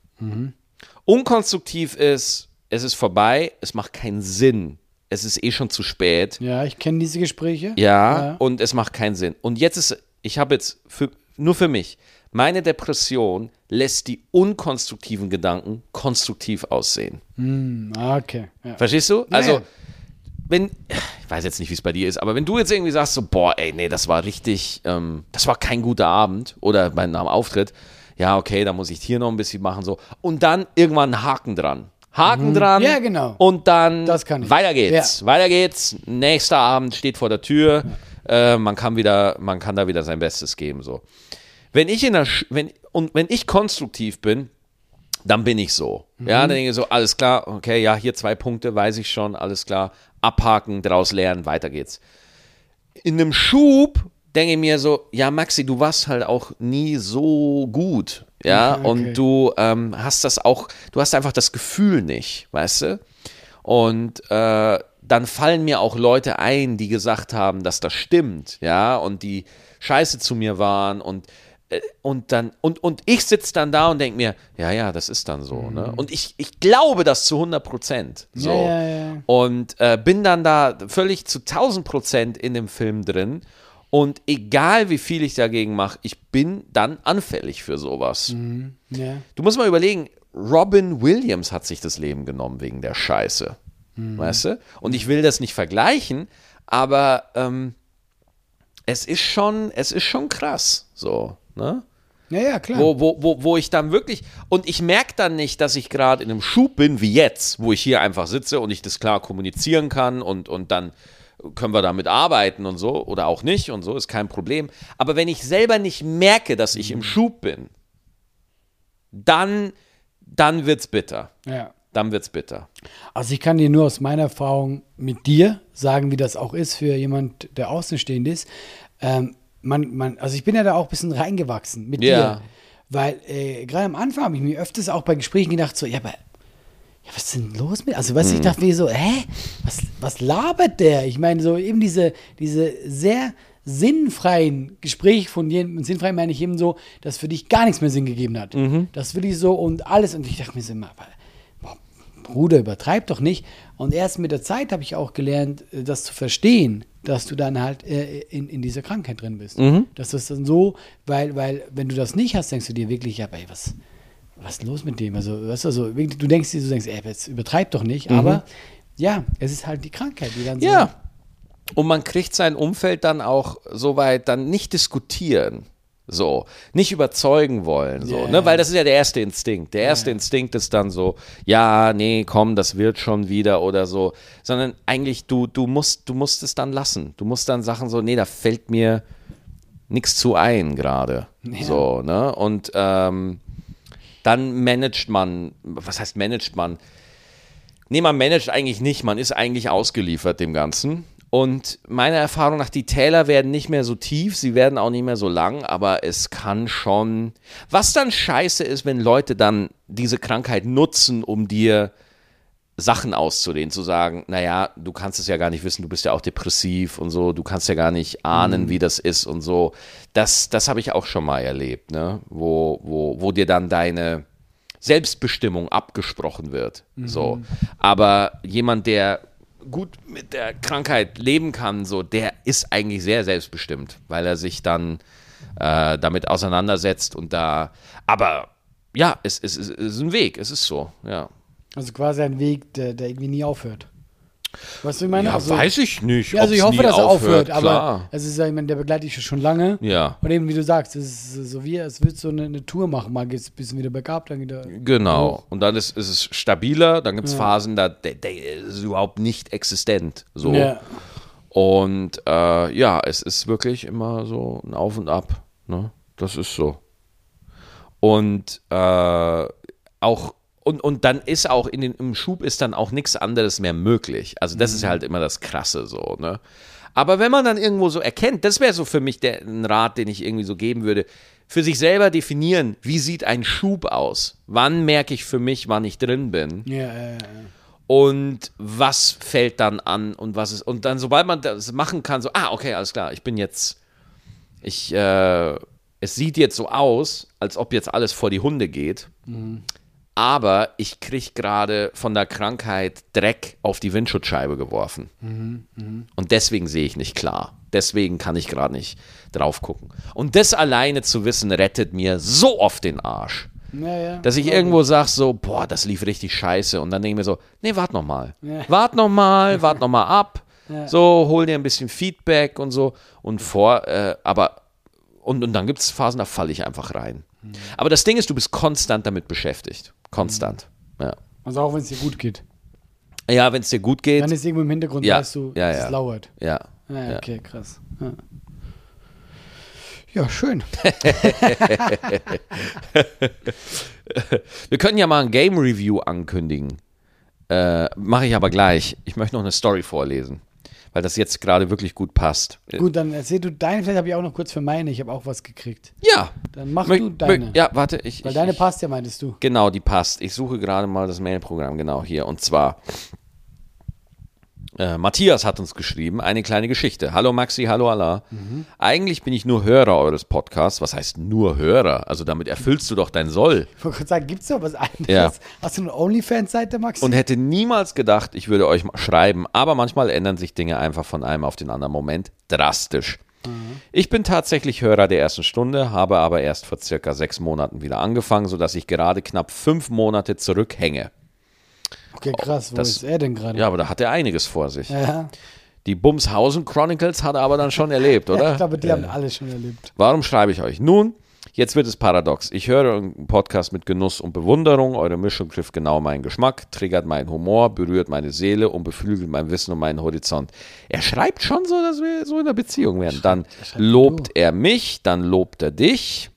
Unkonstruktiv ist, es ist vorbei, es macht keinen Sinn, es ist eh schon zu spät. Ja, ich kenne diese Gespräche. Ja, Ja. und es macht keinen Sinn. Und jetzt ist, ich habe jetzt für, nur für mich, meine Depression lässt die unkonstruktiven Gedanken konstruktiv aussehen. Ah, okay. Ja. Verstehst du? Ja, Also, ja. wenn, ich weiß jetzt nicht, wie es bei dir ist, aber wenn du jetzt irgendwie sagst, so, boah, ey, nee, das war richtig, ähm, das war kein guter Abend oder bei einem Auftritt, ja, okay, da muss ich hier noch ein bisschen machen, so. Und dann irgendwann einen Haken dran. Haken dran. Mhm. Ja, genau. Und dann Das kann ich. weiter geht's. Weiter geht's. Nächster Abend steht vor der Tür. Äh, man kann wieder, man kann da wieder sein Bestes geben, so. Wenn ich in der, Sch- wenn, und wenn ich konstruktiv bin, dann bin ich so. Ja, dann denke ich so, alles klar, okay, ja, hier zwei Punkte, weiß ich schon, alles klar, abhaken, draus lernen, weiter geht's. In einem Schub denke ich mir so, ja, Maxi, du warst halt auch nie so gut. Ja, Okay. und du ähm, hast das auch, du hast einfach das Gefühl nicht, weißt du? Und äh, dann fallen mir auch Leute ein, die gesagt haben, dass das stimmt, ja, und die scheiße zu mir waren und und dann und und ich sitze dann da und denke mir, ja, ja, das ist dann so, ne? Und ich, ich glaube das zu 100 Prozent, so Mhm. Ja, ja, ja. und äh, bin dann da völlig zu 1000 Prozent in dem Film drin und egal wie viel ich dagegen mache, ich bin dann anfällig für sowas. Mhm. Du musst mal überlegen, Robin Williams hat sich das Leben genommen wegen der Scheiße. Mhm. Weißt du? Und ich will das nicht vergleichen, aber ähm, es ist schon, es ist schon krass. So, ne? Ja, ja, klar. Wo, wo, wo, wo ich dann wirklich, und ich merke dann nicht, dass ich gerade in einem Schub bin, wie jetzt, wo ich hier einfach sitze und ich das klar kommunizieren kann und, und dann können wir damit arbeiten und so oder auch nicht und so, ist kein Problem. Aber wenn ich selber nicht merke, dass ich im Schub bin, dann, dann wird's bitter. ja. Dann wird's bitter. Also ich kann dir nur aus meiner Erfahrung mit dir sagen, wie das auch ist für jemand, der außenstehend ist. Ähm, man, man, also ich bin ja da auch ein bisschen reingewachsen mit Ja. dir. Weil äh, gerade am Anfang habe ich mir öfters auch bei Gesprächen gedacht, so, ja, aber ja, was ist denn los mit? Also, weißt du, ich dachte mir so, hä? Was, was labert der? Ich meine, so eben diese, diese sehr sinnfreien Gespräche von jedem, und sinnfrei meine ich eben so, dass für dich gar nichts mehr Sinn gegeben hat. Das will ich so und alles. Und ich dachte mir so immer, boah, Bruder, übertreib doch nicht. Und erst mit der Zeit habe ich auch gelernt, äh, das zu verstehen, dass du dann halt äh, in, in dieser Krankheit drin bist. Dass das dann so, weil, weil, wenn du das nicht hast, denkst du dir wirklich, ja, ey, was, was ist los mit dem? Also, weißt du, also, du denkst dir, du denkst, ey, jetzt übertreib doch nicht, aber ja, es ist halt die Krankheit, die dann so. Ja. Und man kriegt sein Umfeld dann auch so weit dann nicht diskutieren. So, nicht überzeugen wollen, so, Ja. ne? Weil das ist ja der erste Instinkt. Der erste Ja. Instinkt ist dann so, ja, nee, komm, das wird schon wieder oder so. Sondern eigentlich, du, du musst, du musst es dann lassen. Du musst dann Sachen so, nee, da fällt mir nichts zu ein gerade. Ja. So, ne? Und ähm, dann managt man, was heißt managt man? Nee, man managt eigentlich nicht, man ist eigentlich ausgeliefert dem Ganzen. Und meiner Erfahrung nach, die Täler werden nicht mehr so tief, sie werden auch nicht mehr so lang, aber es kann schon. Was dann scheiße ist, wenn Leute dann diese Krankheit nutzen, um dir Sachen auszudehnen, zu sagen, naja, du kannst es ja gar nicht wissen, du bist ja auch depressiv und so, du kannst ja gar nicht ahnen, wie das ist und so. Das, das habe ich auch schon mal erlebt, ne? Wo, wo, wo dir dann deine Selbstbestimmung abgesprochen wird. So. Aber jemand, der gut mit der Krankheit leben kann, so, der ist eigentlich sehr selbstbestimmt, weil er sich dann äh, damit auseinandersetzt und da. Aber ja, es, es, es ist ein Weg, es ist so, ja. Also quasi ein Weg, der, der irgendwie nie aufhört. Weißt du, ich meine? Ja, also, weiß ich nicht. Ja, also ich hoffe, dass er aufhört, aber klar. es ist ja, ich meine, der begleitet dich schon lange. Ja. Und eben, wie du sagst, es ist so wie, es wird so eine, eine Tour machen. Mal geht es ein bisschen wieder bergab, dann wieder. Genau. Und dann ist, ist es stabiler, dann gibt es Phasen, da der, der ist überhaupt nicht existent. So. Ja. Und äh, ja, es ist wirklich immer so ein Auf und Ab. Ne? Das ist so. Und äh, auch und, und dann ist auch in den, im Schub ist dann auch nichts anderes mehr möglich. Also das ist halt immer das Krasse so, ne? Aber wenn man dann irgendwo so erkennt, das wäre so für mich der, ein Rat, den ich irgendwie so geben würde, für sich selber definieren, wie sieht ein Schub aus? Wann merke ich für mich, wann ich drin bin? Ja, ja, ja. und was fällt dann an und was ist und dann sobald man das machen kann so ah okay alles klar ich bin jetzt ich äh, es sieht jetzt so aus als ob jetzt alles vor die Hunde geht aber ich krieg gerade von der Krankheit Dreck auf die Windschutzscheibe geworfen und deswegen sehe ich nicht klar deswegen kann ich gerade nicht drauf gucken und das alleine zu wissen rettet mir so oft den Arsch ja, ja. dass ich irgendwo sage so, boah, das lief richtig scheiße. Und dann denke ich mir so, nee, wart noch mal. Ja. Wart noch mal, *laughs* wart noch mal ab. So, hol dir ein bisschen Feedback und so. Und vor, äh, aber, und, und dann gibt es Phasen, da falle ich einfach rein. Mhm. Aber das Ding ist, du bist konstant damit beschäftigt. Konstant. Ja, Also auch wenn es dir gut geht. ja wenn es dir gut geht. Dann ist irgendwo im Hintergrund, Ja, weißt du, ja, dass ja. es lauert. Ja. Ja, Ja. okay, krass. Ja, ja schön. *laughs* Wir können ja mal ein Game Review ankündigen. Äh, Mache ich aber gleich. Ich möchte noch eine Story vorlesen, weil das jetzt gerade wirklich gut passt. Gut, dann erzähl du deine, vielleicht habe ich auch noch kurz für meine, ich habe auch was gekriegt. Ja. Dann mach Mö- du mö- deine. Ja, warte, ich. Weil ich, deine ich, passt ja, meintest du. Genau, die passt. Ich suche gerade mal das Mailprogramm, genau hier. Und zwar, äh, Matthias hat uns geschrieben, eine kleine Geschichte. Hallo Maxi, hallo Allah. Mhm. Eigentlich bin ich nur Hörer eures Podcasts. Was heißt nur Hörer? Also damit erfüllst du doch dein Soll. Ich wollte gerade sagen, gibt es noch was anderes? Ja. Hast du eine OnlyFans-Seite, Max? Und hätte niemals gedacht, ich würde euch schreiben, aber manchmal ändern sich Dinge einfach von einem auf den anderen Moment drastisch. Ich bin tatsächlich Hörer der ersten Stunde, habe aber erst vor circa sechs Monaten wieder angefangen, sodass ich gerade knapp fünf Monate zurückhänge. Okay, krass. Wo das- ist er denn gerade? Ja, aber da hat er einiges vor sich. Ja. Die Bumshausen Chronicles hat er aber dann schon erlebt, oder? Ich glaube, die haben alle schon erlebt. Warum schreibe ich euch? Nun, jetzt wird es paradox. Ich höre einen Podcast mit Genuss und Bewunderung. Eure Mischung trifft genau meinen Geschmack, triggert meinen Humor, berührt meine Seele und beflügelt mein Wissen und meinen Horizont. Er schreibt schon so, dass wir so in einer Beziehung werden. Dann lobt er mich, dann lobt er dich.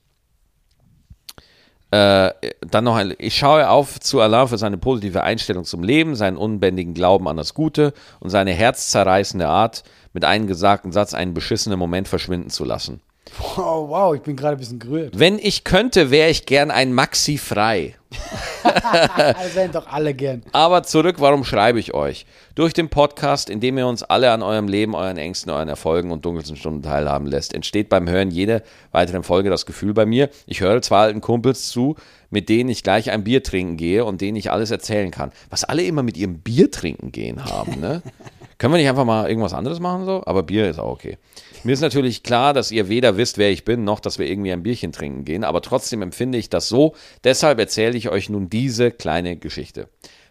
Äh, dann noch ein, ich schaue auf zu Allah für seine positive Einstellung zum Leben, seinen unbändigen Glauben an das Gute und seine herzzerreißende Art, mit einem gesagten Satz einen beschissenen Moment verschwinden zu lassen. Wow, wow, ich bin gerade ein bisschen gerührt. Wenn ich könnte, wäre ich gern ein Maxi frei. das *laughs* wären doch alle gern. Aber zurück, warum schreibe ich euch? Durch den Podcast, in dem ihr uns alle an eurem Leben, euren Ängsten, euren Erfolgen und dunkelsten Stunden teilhaben lässt, entsteht beim Hören jeder weiteren Folge das Gefühl bei mir, ich höre zwei alten Kumpels zu, mit denen ich gleich ein Bier trinken gehe und denen ich alles erzählen kann. Was alle immer mit ihrem Bier trinken gehen haben, ne? *laughs* Können wir nicht einfach mal irgendwas anderes machen so? Aber Bier ist auch okay. Mir ist natürlich klar, dass ihr weder wisst, wer ich bin, noch dass wir irgendwie ein Bierchen trinken gehen, aber trotzdem empfinde ich das so. Deshalb erzähle ich euch nun diese kleine Geschichte.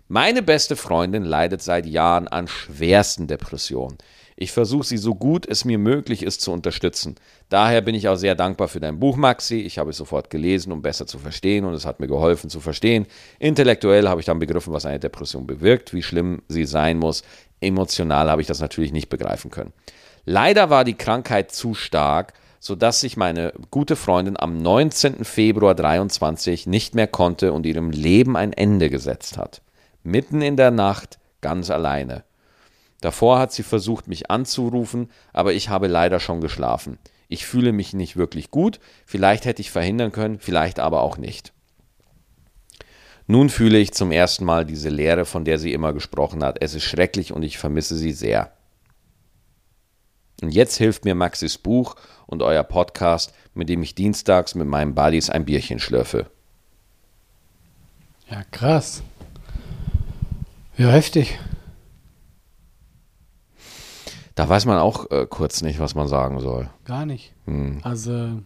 Meine beste Freundin leidet seit Jahren an schwersten Depressionen. Ich versuche sie so gut es mir möglich ist zu unterstützen. Daher bin ich auch sehr dankbar für dein Buch, Maxi. Ich habe es sofort gelesen, um besser zu verstehen und es hat mir geholfen zu verstehen. Intellektuell habe ich dann begriffen, was eine Depression bewirkt, wie schlimm sie sein muss. Emotional habe ich das natürlich nicht begreifen können. Leider war die Krankheit zu stark, sodass sich meine gute Freundin am 19. Februar 23 nicht mehr konnte und ihrem Leben ein Ende gesetzt hat. Mitten in der Nacht, ganz alleine. Davor hat sie versucht, mich anzurufen, aber ich habe leider schon geschlafen. Ich fühle mich nicht wirklich gut, vielleicht hätte ich verhindern können, vielleicht aber auch nicht. Nun fühle ich zum ersten Mal diese Leere, von der sie immer gesprochen hat. Es ist schrecklich und ich vermisse sie sehr. Und jetzt hilft mir Maxis Buch und euer Podcast, mit dem ich dienstags mit meinen Buddies ein Bierchen schlürfe. Ja, krass. Ja, heftig. Da weiß man auch äh, kurz nicht, was man sagen soll. Gar nicht. Hm. Also,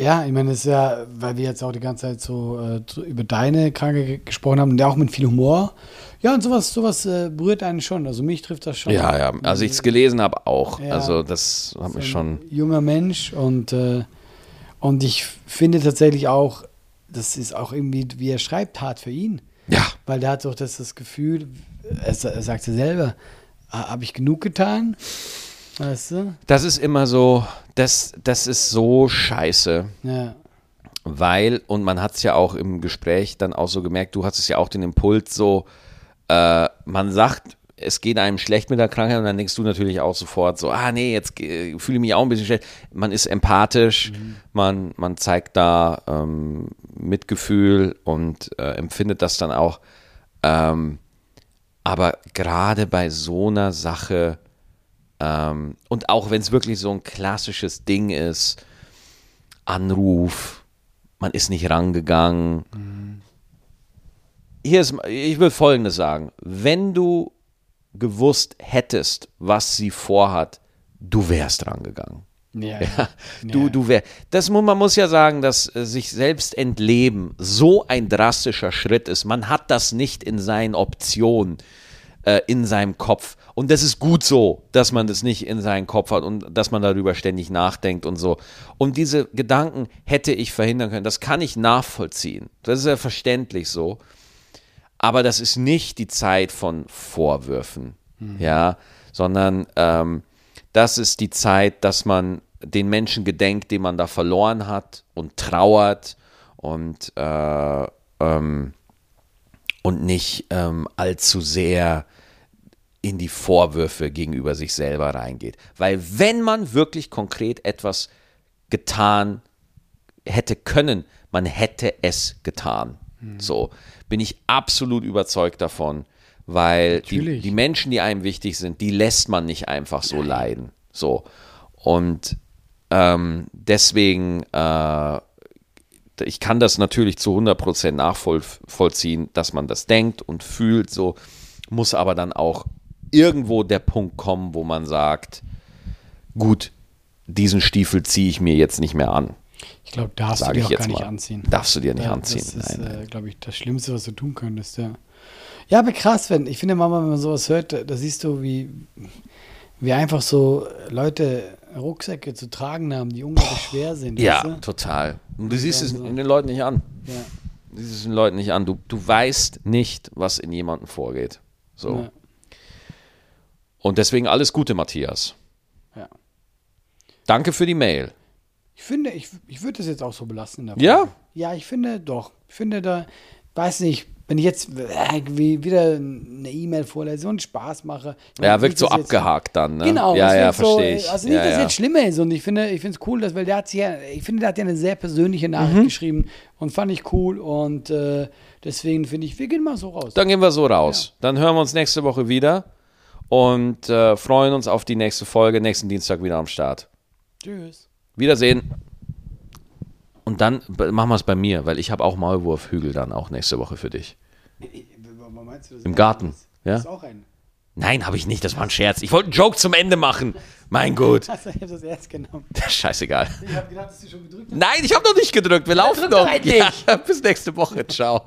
ja, ich meine, es ist ja, weil wir jetzt auch die ganze Zeit so äh, über deine Krankheit gesprochen haben und ja auch mit viel Humor. Ja, und sowas, sowas äh, berührt einen schon. Also mich trifft das schon. Ja, ja, als ich es gelesen habe, auch. Ja. Also das hat mich schon. junger Mensch und, äh, und ich finde tatsächlich auch, das ist auch irgendwie, wie er schreibt, hart für ihn. Ja, Weil der hat doch das, das Gefühl, er, er sagt ja selber, habe ich genug getan? Weißt du? das ist immer so, das, das ist so scheiße. Ja. Weil, und man hat es ja auch im Gespräch dann auch so gemerkt, du hattest ja auch den Impuls so, äh, man sagt, es geht einem schlecht mit der Krankheit und dann denkst du natürlich auch sofort so, ah nee, jetzt äh, fühle ich mich auch ein bisschen schlecht. Man ist empathisch, man, man zeigt da ähm, Mitgefühl und äh, empfindet das dann auch. Ähm, aber gerade bei so einer Sache, ähm, und auch wenn es wirklich so ein klassisches Ding ist, Anruf, man ist nicht rangegangen. Hier ist, ich will Folgendes sagen. Wenn du gewusst hättest, was sie vorhat, du wärst rangegangen. Ja, *laughs* Ja, du, du wär, das muss, man muss ja sagen, dass äh, sich selbst entleben so ein drastischer Schritt ist. Man hat das nicht in seinen Optionen, äh, in seinem Kopf. Und das ist gut so, dass man das nicht in seinem Kopf hat und dass man darüber ständig nachdenkt und so. Und diese Gedanken hätte ich verhindern können. Das kann ich nachvollziehen. Das ist ja verständlich so. Aber das ist nicht die Zeit von Vorwürfen, ja, sondern ähm, das ist die Zeit, dass man den Menschen gedenkt, den man da verloren hat und trauert und, äh, ähm, und nicht ähm, allzu sehr in die Vorwürfe gegenüber sich selber reingeht. Weil wenn man wirklich konkret etwas getan hätte können, man hätte es getan. So bin ich absolut überzeugt davon, weil die, die Menschen, die einem wichtig sind, die lässt man nicht einfach so leiden. So und ähm, deswegen, äh, ich kann das natürlich zu 100% nachvollziehen, dass man das denkt und fühlt, so muss aber dann auch irgendwo der Punkt kommen, wo man sagt, gut, diesen Stiefel ziehe ich mir jetzt nicht mehr an. Ich glaube, darfst du Sag dir ich auch gar nicht mal. anziehen. Darfst du dir nicht Ja, anziehen. Das ist, äh, glaube ich, das Schlimmste, was du tun könntest, ja. Ja, aber krass, wenn, ich finde manchmal, wenn man sowas hört, da, da siehst du, wie, wie einfach so Leute Rucksäcke zu tragen haben, die unglaublich schwer sind. Ja, weißt du? total. Und du siehst es so. in den Leuten nicht an. ja. Du siehst es den Leuten nicht an. Du, du weißt nicht, was in jemandem vorgeht. So. Ja. Und deswegen alles Gute, Matthias. Ja. Danke für die Mail. Ich finde, ich, ich würde das jetzt auch so belassen. Ja? Ja, ich finde doch. Ich finde da, weiß nicht, wenn ich jetzt äh, wie wieder eine E-Mail vorlese und Spaß mache. Ja, wirkt so dass jetzt- abgehakt dann, ne? Genau, ja, ja, wirkt so, verstehe ich. Also nicht, ja, dass es ja. jetzt schlimmer ist und ich finde, ich finde es cool, dass, weil der hat sich ja, ich finde, der hat ja eine sehr persönliche Nachricht Mhm. geschrieben und fand ich cool und äh, deswegen finde ich, wir gehen mal so raus. Dann gehen wir so raus. Dann hören wir uns nächste Woche wieder und äh, freuen uns auf die nächste Folge. Nächsten Dienstag wieder am Start. Tschüss. Wiedersehen. Und dann machen wir es bei mir, weil ich habe auch Maulwurfhügel dann auch nächste Woche für dich. Meinst du, das Im Garten, ja? Das ist auch ein. Nein, habe ich nicht. Das war ein Scherz. Ich wollte einen Joke zum Ende machen. Mein Gott. *laughs* Also, ich habe das erst genommen. Scheißegal. Ich habe gedacht, dass du schon gedrückt hast. Nein, ich habe noch nicht gedrückt. Wir laufen noch. Ja, *laughs* bis nächste Woche. Ciao.